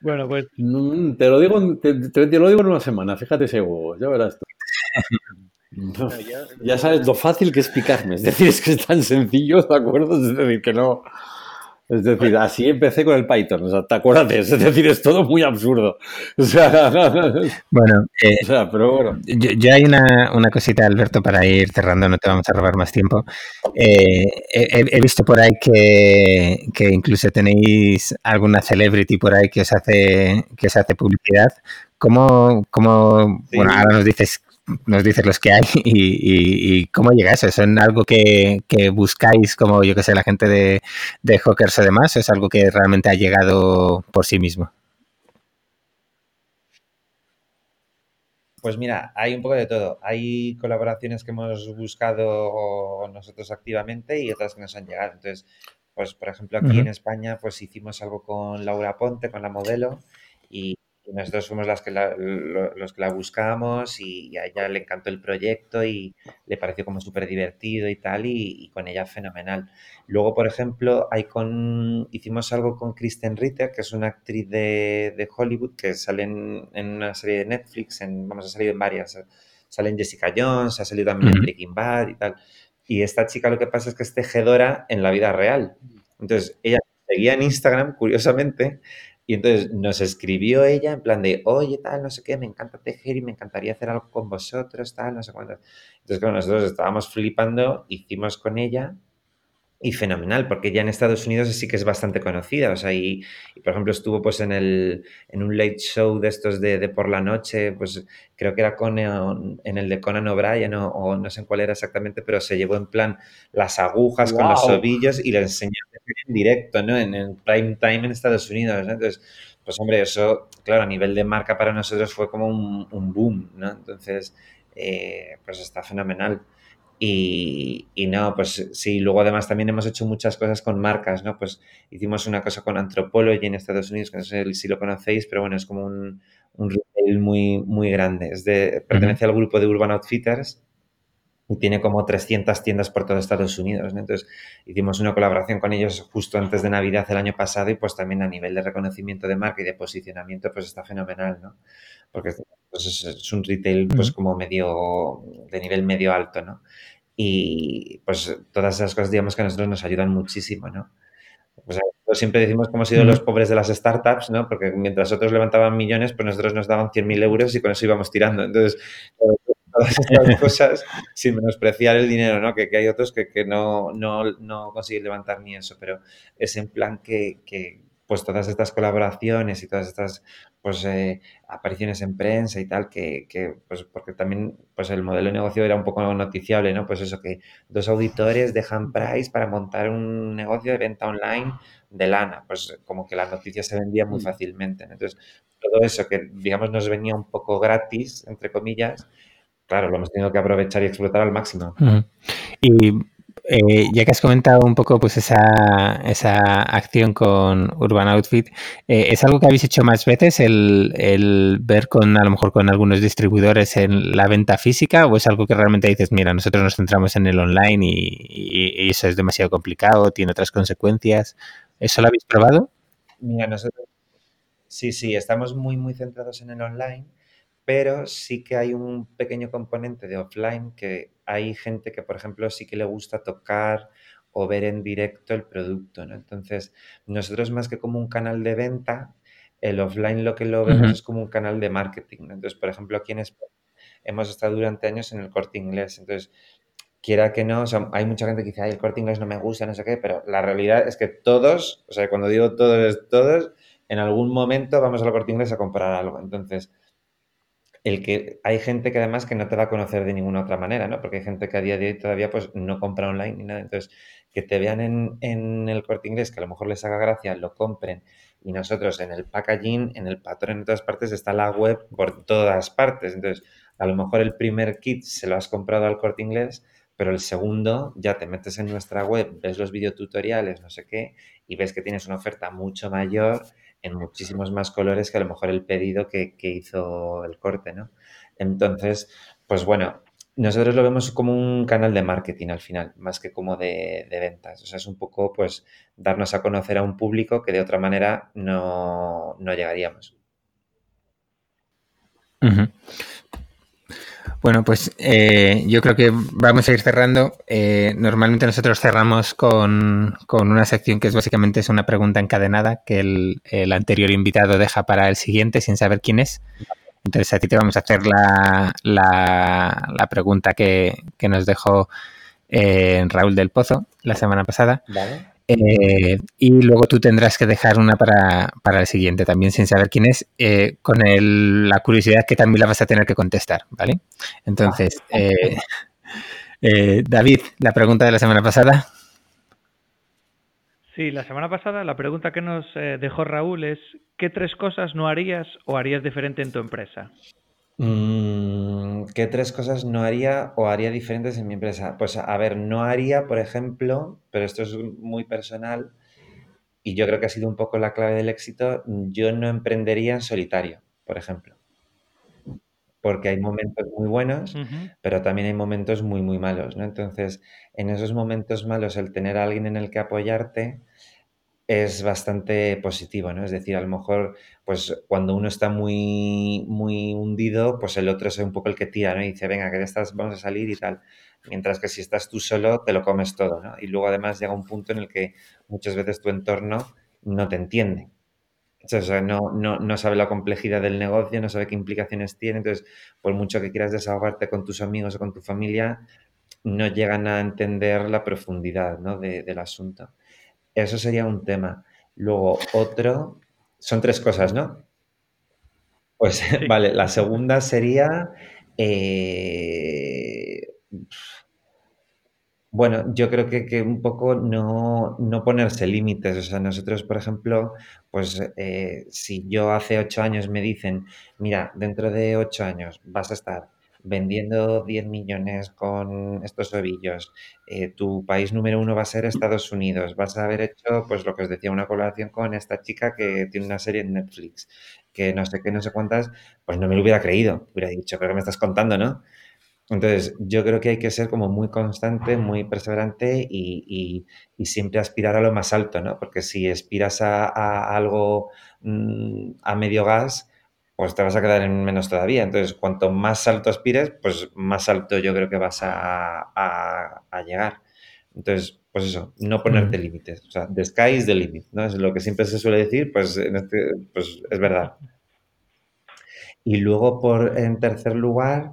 Bueno, pues mm, te lo digo, te, te- te lo digo en una semana, fíjate si hay huevos, ya verás tú. *laughs* Ya sabes lo fácil que es picarme, es decir, es que es tan sencillo, ¿de acuerdo? Es decir, que no... Es decir, así empecé con el Python, o sea, te acuerdas, es decir, es todo muy absurdo. O sea, Bueno, eh, o sea pero bueno. yo, yo hay una, una cosita, Alberto, para ir cerrando, no te vamos a robar más tiempo. Eh, he, he visto por ahí que, que incluso tenéis alguna celebrity por ahí que os hace, que os hace publicidad. ¿Cómo, cómo Sí. bueno, ahora nos dices, nos dices los que hay *laughs* y, y- y cómo llega eso? ¿Son algo que, que buscáis como, yo que sé, la gente de, de Hawkers o demás? ¿O es algo que realmente ha llegado por sí mismo? Pues mira, hay un poco de todo. Hay colaboraciones que hemos buscado nosotros activamente y otras que nos han llegado. Entonces, pues por ejemplo, aquí en España, pues hicimos algo con Laura Ponte, con la modelo, y nosotros fuimos las que la- lo- los que la buscamos y, y a ella le encantó el proyecto y le pareció como súper divertido y tal, y, y con ella fenomenal. Luego, por ejemplo, hay con, hicimos algo con Kristen Ritter, que es una actriz de, de Hollywood que sale en, en una serie de Netflix, en, vamos a salir en varias. Sale en Jessica Jones, ha salido también en. Breaking Bad y tal. Y esta chica lo que pasa es que es tejedora en la vida real. Entonces, ella seguía en Instagram, curiosamente, y entonces nos escribió ella en plan de, oye, tal, no sé qué, me encanta tejer y me encantaría hacer algo con vosotros, tal, no sé cuánto. Entonces, claro, nosotros estábamos flipando, hicimos con ella y fenomenal, porque ella en Estados Unidos sí que es bastante conocida, o sea, y, y, por ejemplo estuvo pues en el en un late show de estos de, de por la noche, pues creo que era con en el de Conan O'Brien o, o no sé en cuál era exactamente, pero se llevó en plan las agujas con los ovillos y le enseñó en directo, ¿no? En el prime time en Estados Unidos, ¿no? Entonces, pues hombre, eso, claro, a nivel de marca para nosotros fue como un, un boom, ¿no? Entonces, eh, pues está fenomenal. Y, y no, pues sí, luego además también hemos hecho muchas cosas con marcas, ¿no? Pues hicimos una cosa con Anthropology en Estados Unidos, que no sé si lo conocéis, pero bueno, es como un, un retail muy, muy grande. Es de, pertenece al grupo de Urban Outfitters y tiene como 300 tiendas por todo Estados Unidos, ¿no? Entonces hicimos una colaboración con ellos justo antes de Navidad el año pasado y pues también a nivel de reconocimiento de marca y de posicionamiento pues está fenomenal, ¿no? Porque pues es, es un retail pues como medio, de nivel medio alto, ¿no? Y pues todas esas cosas, digamos que a nosotros nos ayudan muchísimo, ¿no? Sea, siempre decimos que hemos sido los pobres de las startups, ¿no? Porque mientras otros levantaban millones, pues nosotros nos daban 100.000 euros y con eso íbamos tirando. Entonces, *laughs* todas estas cosas sin menospreciar el dinero, ¿no? Que, que hay otros que, que no, no, no, consiguen levantar ni eso, pero es en plan que, que pues todas estas colaboraciones y todas estas pues eh, apariciones en prensa y tal, que, que, pues porque también pues el modelo de negocio era un poco noticiable, ¿no? Pues eso, que dos auditores dejan Price para montar un negocio de venta online de lana, pues como que la noticia se vendía muy fácilmente. Entonces, todo eso que digamos nos venía un poco gratis, entre comillas, claro, lo hemos tenido que aprovechar y explotar al máximo. Uh -huh. Y eh, ya que has comentado un poco pues esa, esa acción con Urban Outfit, eh, ¿es algo que habéis hecho más veces el, el, ver con a lo mejor con algunos distribuidores en la venta física o es algo que realmente dices, mira, nosotros nos centramos en el online y, y eso es demasiado complicado, tiene otras consecuencias? ¿Eso lo habéis probado? Mira, nosotros sí, sí, estamos muy, muy centrados en el online pero sí que hay un pequeño componente de offline que hay gente que, por ejemplo, sí que le gusta tocar o ver en directo el producto, ¿no? Entonces, nosotros más que como un canal de venta, el offline lo que lo vemos es como un canal de marketing. Entonces, por ejemplo, aquí en España hemos estado durante años en el corte inglés. Entonces, quiera que no, hay mucha gente que dice, ay, el corte inglés no me gusta, no sé qué, pero la realidad es que todos, o sea, cuando digo todos, es todos, en algún momento vamos al corte inglés a comprar algo. Entonces, el que hay gente que además que no te va a conocer de ninguna otra manera, ¿no? Porque hay gente que a día de hoy todavía pues no compra online ni nada. Entonces, que te vean en, el corte inglés, que a lo mejor les haga gracia, lo compren. Y nosotros en el packaging, en el patrón, en todas partes, está la web por todas partes. Entonces, a lo mejor el primer kit se lo has comprado al corte inglés, pero el segundo ya te metes en nuestra web, ves los videotutoriales, no sé qué, y ves que tienes una oferta mucho mayor en muchísimos más colores que a lo mejor el pedido que, hizo el corte, ¿no? Entonces, pues bueno, nosotros lo vemos como un canal de marketing al final, más que como de, ventas. O sea, es un poco, pues, darnos a conocer a un público que de otra manera no, llegaríamos. Bueno, pues eh, yo creo que vamos a ir cerrando. Eh, normalmente nosotros cerramos con, una sección que es básicamente es una pregunta encadenada que el, anterior invitado deja para el siguiente sin saber quién es. Entonces a ti te vamos a hacer la, la, pregunta que, nos dejó eh, Raúl del Pozo la semana pasada. Vale. Eh, y luego tú tendrás que dejar una para, el siguiente también sin saber quién es, eh, con la curiosidad que también la vas a tener que contestar, ¿vale? Entonces, eh, David, la pregunta de la semana pasada. Sí, la semana pasada la pregunta que nos dejó Raúl es, ¿qué tres cosas no harías o harías diferente en tu empresa? Mm, ¿Qué tres cosas no haría o haría diferentes en mi empresa? Pues a ver, no haría, por ejemplo, pero esto es muy personal y yo creo que ha sido un poco la clave del éxito, yo no emprendería en solitario, por ejemplo. Porque hay momentos muy buenos, pero también hay momentos muy, muy malos, ¿no? Entonces, en esos momentos malos, el tener a alguien en el que apoyarte es bastante positivo, ¿no? Es decir, a lo mejor, pues cuando uno está muy, muy hundido, pues el otro es un poco el que tira, ¿no? Y dice, venga, que estás, vamos a salir y tal. Mientras que si estás tú solo, te lo comes todo, ¿no? Y luego además llega un punto en el que muchas veces tu entorno no te entiende. O sea, no, no, no sabe la complejidad del negocio, no sabe qué implicaciones tiene. Entonces, por mucho que quieras desahogarte con tus amigos o con tu familia, no llegan a entender la profundidad ¿no? del asunto. Eso sería un tema. Luego, otro, son tres cosas, ¿no? Pues *laughs* vale, la segunda sería, eh, bueno, yo creo que, un poco no, ponerse límites. O sea, nosotros, por ejemplo, pues eh, si yo hace ocho años me dicen, mira, dentro de ocho años vas a estar vendiendo 10 millones con estos ovillos, eh, tu país número uno va a ser Estados Unidos, vas a haber hecho, pues lo que os decía, una colaboración con esta chica que tiene una serie en Netflix, que no sé qué, no sé cuántas, pues no me lo hubiera creído, hubiera dicho, pero que me estás contando, no? Entonces, yo creo que hay que ser como muy constante, muy perseverante y, siempre aspirar a lo más alto, ¿no? Porque si aspiras a, algo mm, a medio gas, pues te vas a quedar en menos todavía. Entonces, cuanto más alto aspires, pues más alto yo creo que vas a, llegar. Entonces, pues eso, no ponerte límites. O sea, the sky is the limit, ¿no? Es lo que siempre se suele decir, pues, en este, pues es verdad. Y luego, por, en tercer lugar,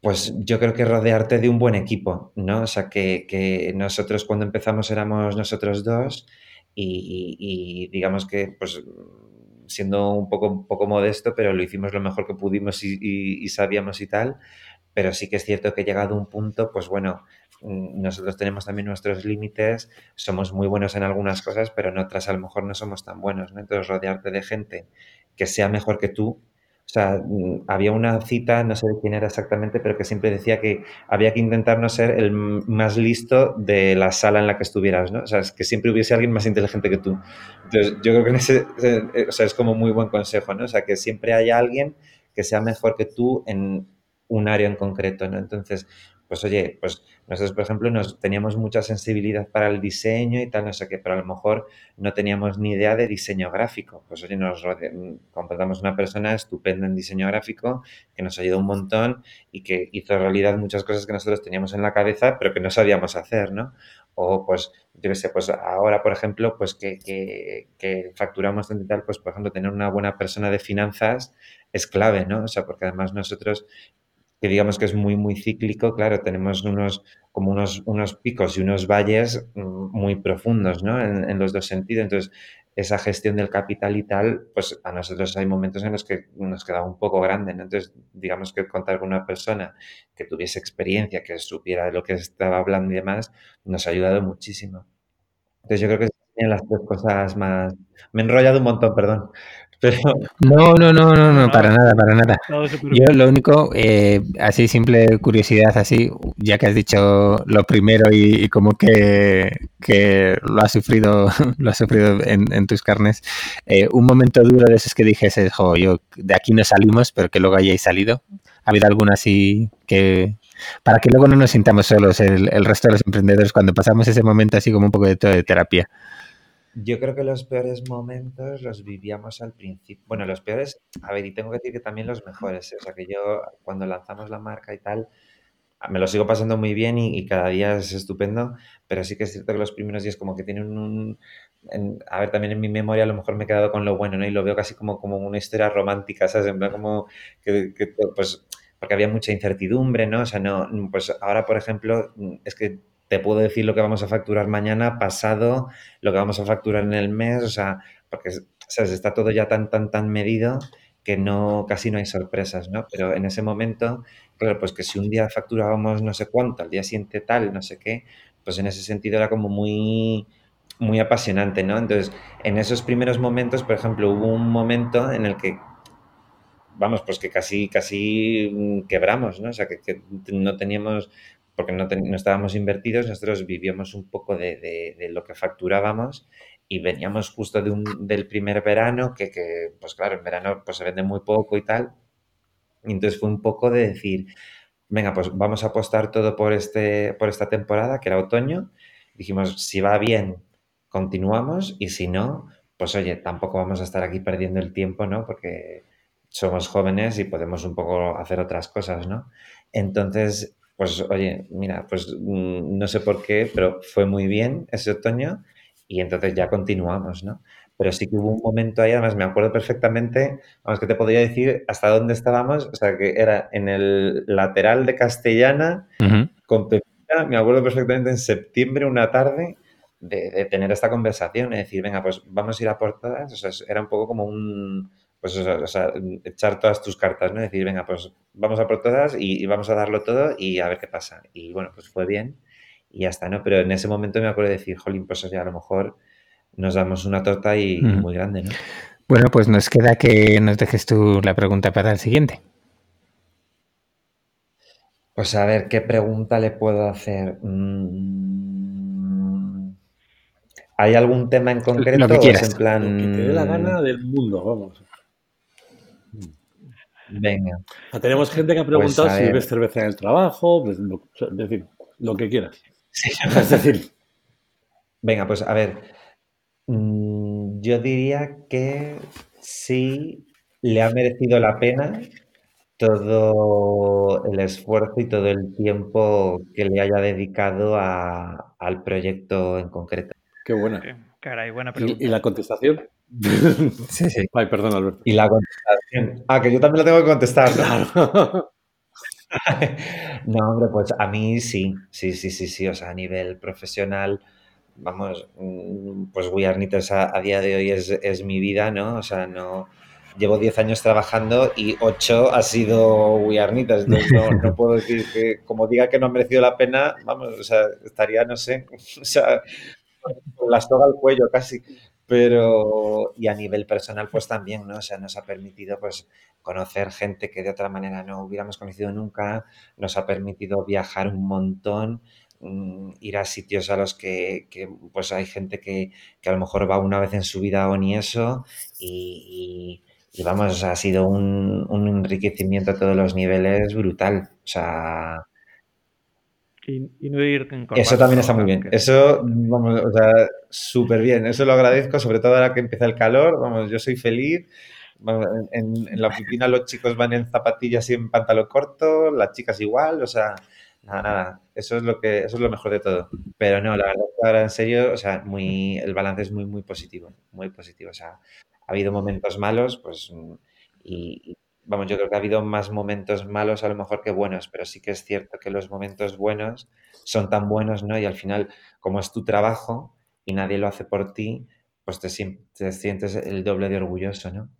pues yo creo que rodearte de un buen equipo, ¿no? O sea, que, nosotros cuando empezamos éramos nosotros dos y, y digamos que, pues siendo un poco, poco modesto, pero lo hicimos lo mejor que pudimos y, sabíamos y tal. Pero sí que es cierto que llegado a un punto, pues bueno, mm, nosotros tenemos también nuestros límites, somos muy buenos en algunas cosas, pero en otras a lo mejor no somos tan buenos, ¿no? Entonces rodearte de gente que sea mejor que tú, O sea, había una cita, no sé de quién era exactamente, pero que siempre decía que había que intentar no ser el más listo de la sala en la que estuvieras, ¿no? O sea, es que siempre hubiese alguien más inteligente que tú. Entonces, yo creo que en ese, eh, o sea, es como muy buen consejo, ¿no? O sea, que siempre haya alguien que sea mejor que tú en un área en concreto, ¿no? Entonces, pues oye, pues nosotros, por ejemplo, nos, teníamos mucha sensibilidad para el diseño y tal, no sé qué, pero a lo mejor no teníamos ni idea de diseño gráfico. Pues oye, nos contratamos una persona estupenda en diseño gráfico que nos ayudó un montón y que hizo realidad muchas cosas que nosotros teníamos en la cabeza, pero que no sabíamos hacer, ¿no? O pues, yo qué sé, pues ahora, por ejemplo, pues que, que, que facturamos y tal, pues por ejemplo, tener una buena persona de finanzas es clave, ¿no? O sea, porque además nosotros que digamos que es muy, muy cíclico, claro, tenemos unos, como unos, unos picos y unos valles mm, muy profundos, ¿no? En, los dos sentidos. Entonces, esa gestión del capital y tal, pues a nosotros hay momentos en los que nos queda un poco grande, ¿no? Entonces, digamos que contar con una persona que tuviese experiencia, que supiera de lo que estaba hablando y demás, nos ha ayudado muchísimo. Entonces, yo creo que son las tres cosas más... Me he enrollado un montón, perdón. No, no, no, no, no, para nada, para nada. Yo lo único, eh, así simple curiosidad, así, ya que has dicho lo primero y, como que, lo has sufrido, *laughs* lo has sufrido en, tus carnes, eh, un momento duro de esos que dijese, jo, yo de aquí no salimos, pero que luego hayáis salido. ¿Ha habido alguna así que, para que luego no nos sintamos solos el, el resto de los emprendedores cuando pasamos ese momento así como un poco de, de terapia? Yo creo que los peores momentos los vivíamos al principio. Bueno, los peores, a ver, y tengo que decir que también los mejores. ¿eh? O sea, que yo cuando lanzamos la marca y tal, me lo sigo pasando muy bien y, cada día es estupendo, pero sí que es cierto que los primeros días como que tienen un... a ver, también en mi memoria a lo mejor me he quedado con lo bueno, ¿no? Y lo veo casi como, como una historia romántica, ¿sabes? En plan como que, que pues porque había mucha incertidumbre, ¿no? O sea, no, pues ahora, por ejemplo, es que te puedo decir lo que vamos a facturar mañana, pasado, lo que vamos a facturar en el mes, o sea, porque está todo ya tan, tan, tan medido que no, casi no hay sorpresas, ¿no? Pero en ese momento, claro, pues que si un día facturábamos no sé cuánto, al día siguiente tal, no sé qué, pues en ese sentido era como muy, muy apasionante, ¿no? Entonces, en esos primeros momentos, por ejemplo, hubo un momento en el que, vamos, pues que casi, casi mm, quebramos, ¿no? O sea, que no teníamos porque no, estábamos invertidos, nosotros vivíamos un poco de, lo que facturábamos y veníamos justo de un, del primer verano, que, pues claro, en verano pues se vende muy poco y tal. Y entonces fue un poco de decir, venga, pues vamos a apostar todo por, este, por esta temporada, que era otoño. Dijimos, si va bien, continuamos y si no, pues oye, tampoco vamos a estar aquí perdiendo el tiempo, ¿no? Porque somos jóvenes y podemos un poco hacer otras cosas, ¿no? Entonces, pues oye, mira, pues mm, no sé por qué, pero fue muy bien ese otoño y entonces ya continuamos, ¿no? Pero sí que hubo un momento ahí, además me acuerdo perfectamente, vamos, que te podría decir hasta dónde estábamos, o sea, que era en el lateral de Castellana, con Pepita, me acuerdo perfectamente en septiembre, una tarde, de, tener esta conversación, y decir, venga, pues vamos a ir a por todas, o sea, era un poco como un pues o sea, echar todas tus cartas, ¿no? Decir, venga, pues vamos a por todas y, vamos a darlo todo y a ver qué pasa. Y bueno, pues fue bien y ya está, ¿no? Pero en ese momento me acuerdo de decir, jolín, pues ya a lo mejor nos damos una torta y, muy grande, ¿no? Bueno, pues nos queda que nos dejes tú la pregunta para el siguiente. Pues a ver, ¿qué pregunta le puedo hacer? Mm, ¿Hay algún tema en concreto? Lo que quieras. en plan... Lo que te dé la gana del mundo, vamos. Venga. tenemos gente que ha preguntado pues, si bebes cerveza en el trabajo, pues, es decir, lo que quieras. *laughs* es decir. Venga, pues a ver. Mm, yo diría que sí le ha merecido la pena todo el esfuerzo y todo el tiempo que le haya dedicado al proyecto en concreto. Qué buena. Caray, buena pregunta. ¿Y, la contestación? Sí, sí. Ay, perdón, Alberto. Y la contestación. Ah, que yo también lo tengo que contestar. *laughs* no, hombre, pues a mí sí, sí, sí, sí, sí. O sea, a nivel profesional, vamos, mm, pues We Are a, día de hoy es, es, mi vida, ¿no? O sea, no. Llevo 10 años trabajando y 8 ha sido We Are Entonces no, no, *laughs* puedo decir que, como diga que no ha merecido la pena, vamos, o sea, estaría, no sé, *laughs* o sea, con la soga al cuello casi. Pero, y a nivel personal, pues también, ¿no? O sea, nos ha permitido, pues, conocer gente que de otra manera no hubiéramos conocido nunca, nos ha permitido viajar un montón, mm, ir a sitios a los que, que, pues hay gente que, que, a lo mejor va una vez en su vida o ni eso, y, y, vamos, ha sido un, un, enriquecimiento a todos los niveles brutal. O sea... Y, y no ir Eso también está muy bien. Eso, vamos, o sea, súper bien. Eso lo agradezco, sobre todo ahora que empieza el calor. Vamos, yo soy feliz en, en, la oficina los chicos van en zapatillas y en pantalón corto, las chicas igual, o sea, nada, nada, eso es lo que, eso es lo mejor de todo. Pero no, la verdad ahora en serio, o sea, muy, el balance es muy, muy positivo, muy positivo. O sea, ha habido momentos malos, pues, y, y vamos, yo creo que ha habido más momentos malos a lo mejor que buenos, pero sí que es cierto que los momentos buenos son tan buenos, ¿no? Y al final, como es tu trabajo y nadie lo hace por ti, pues te, te sientes el doble de orgulloso, ¿no?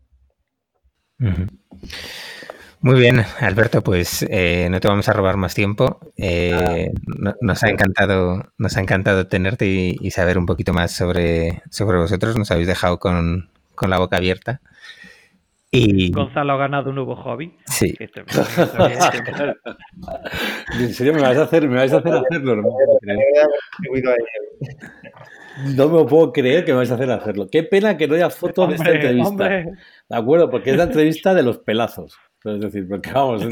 Muy bien, Alberto, pues eh, no te vamos a robar más tiempo. Eh, no, nos ha encantado, nos ha encantado tenerte y, y, saber un poquito más sobre, sobre vosotros. Nos habéis dejado con, con la boca abierta. Y... Gonzalo ha ganado un nuevo hobby. Sí. *laughs* ¿En serio me vais a hacer, me vais a hacer hacerlo? No no me puedo creer que me vais a hacer hacerlo. Qué pena que no haya foto de esta entrevista. Hombre. ¿De acuerdo? Porque es la entrevista de los pelazos. Es decir, porque vamos.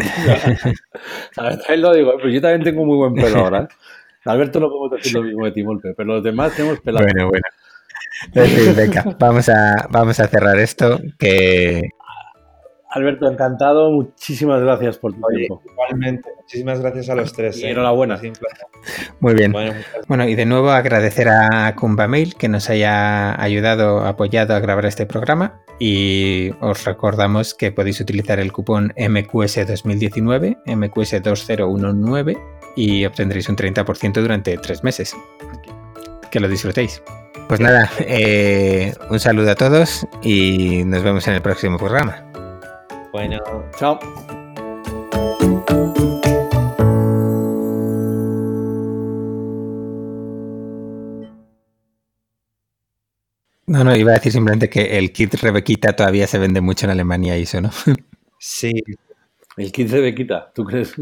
¿sabes? *laughs* lo digo, pues yo también tengo muy buen pelo ahora. ¿eh? Alberto no podemos decir lo mismo de Timolpe, pero los demás tenemos pelazos. Bueno, bueno. Entonces, venga, vamos a, vamos a cerrar esto. Que Alberto, encantado. Muchísimas gracias por tu Oye, tiempo. Igualmente. Muchísimas gracias a los tres. Y ¿eh? enhorabuena. Muy bien. Bueno, bueno, y de nuevo agradecer a Kumba Mail que nos haya ayudado, apoyado a grabar este programa. Y os recordamos que podéis utilizar el cupón MQS2019, MQS2019, y obtendréis un 30% durante tres meses. Que lo disfrutéis. Pues nada, eh, un saludo a todos y nos vemos en el próximo programa. Bueno, chao. No, no, iba a decir simplemente que el kit Rebequita todavía se vende mucho en Alemania y eso, ¿no? *laughs* Sí. El kit Rebequita, ¿tú crees?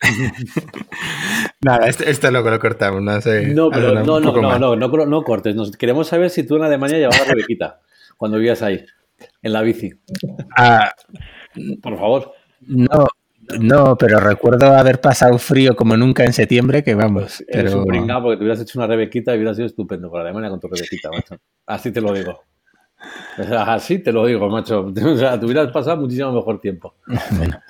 *laughs* Nada, esto, esto, luego lo cortamos, no sé. No, pero no, no, no, no, no, no, cortes. Nos queremos saber si tú en Alemania llevabas Rebequita cuando vivías ahí, en la bici. Ah, Por favor. No, no, pero recuerdo haber pasado frío como nunca en septiembre, que vamos. Pues eres pero... un pringao porque te hubieras hecho una Rebequita y hubiera sido estupendo por Alemania con tu Rebequita, macho. Así te lo digo. O sea, así te lo digo, macho. *laughs* O sea, te hubieras pasado muchísimo mejor tiempo. *laughs* Bueno,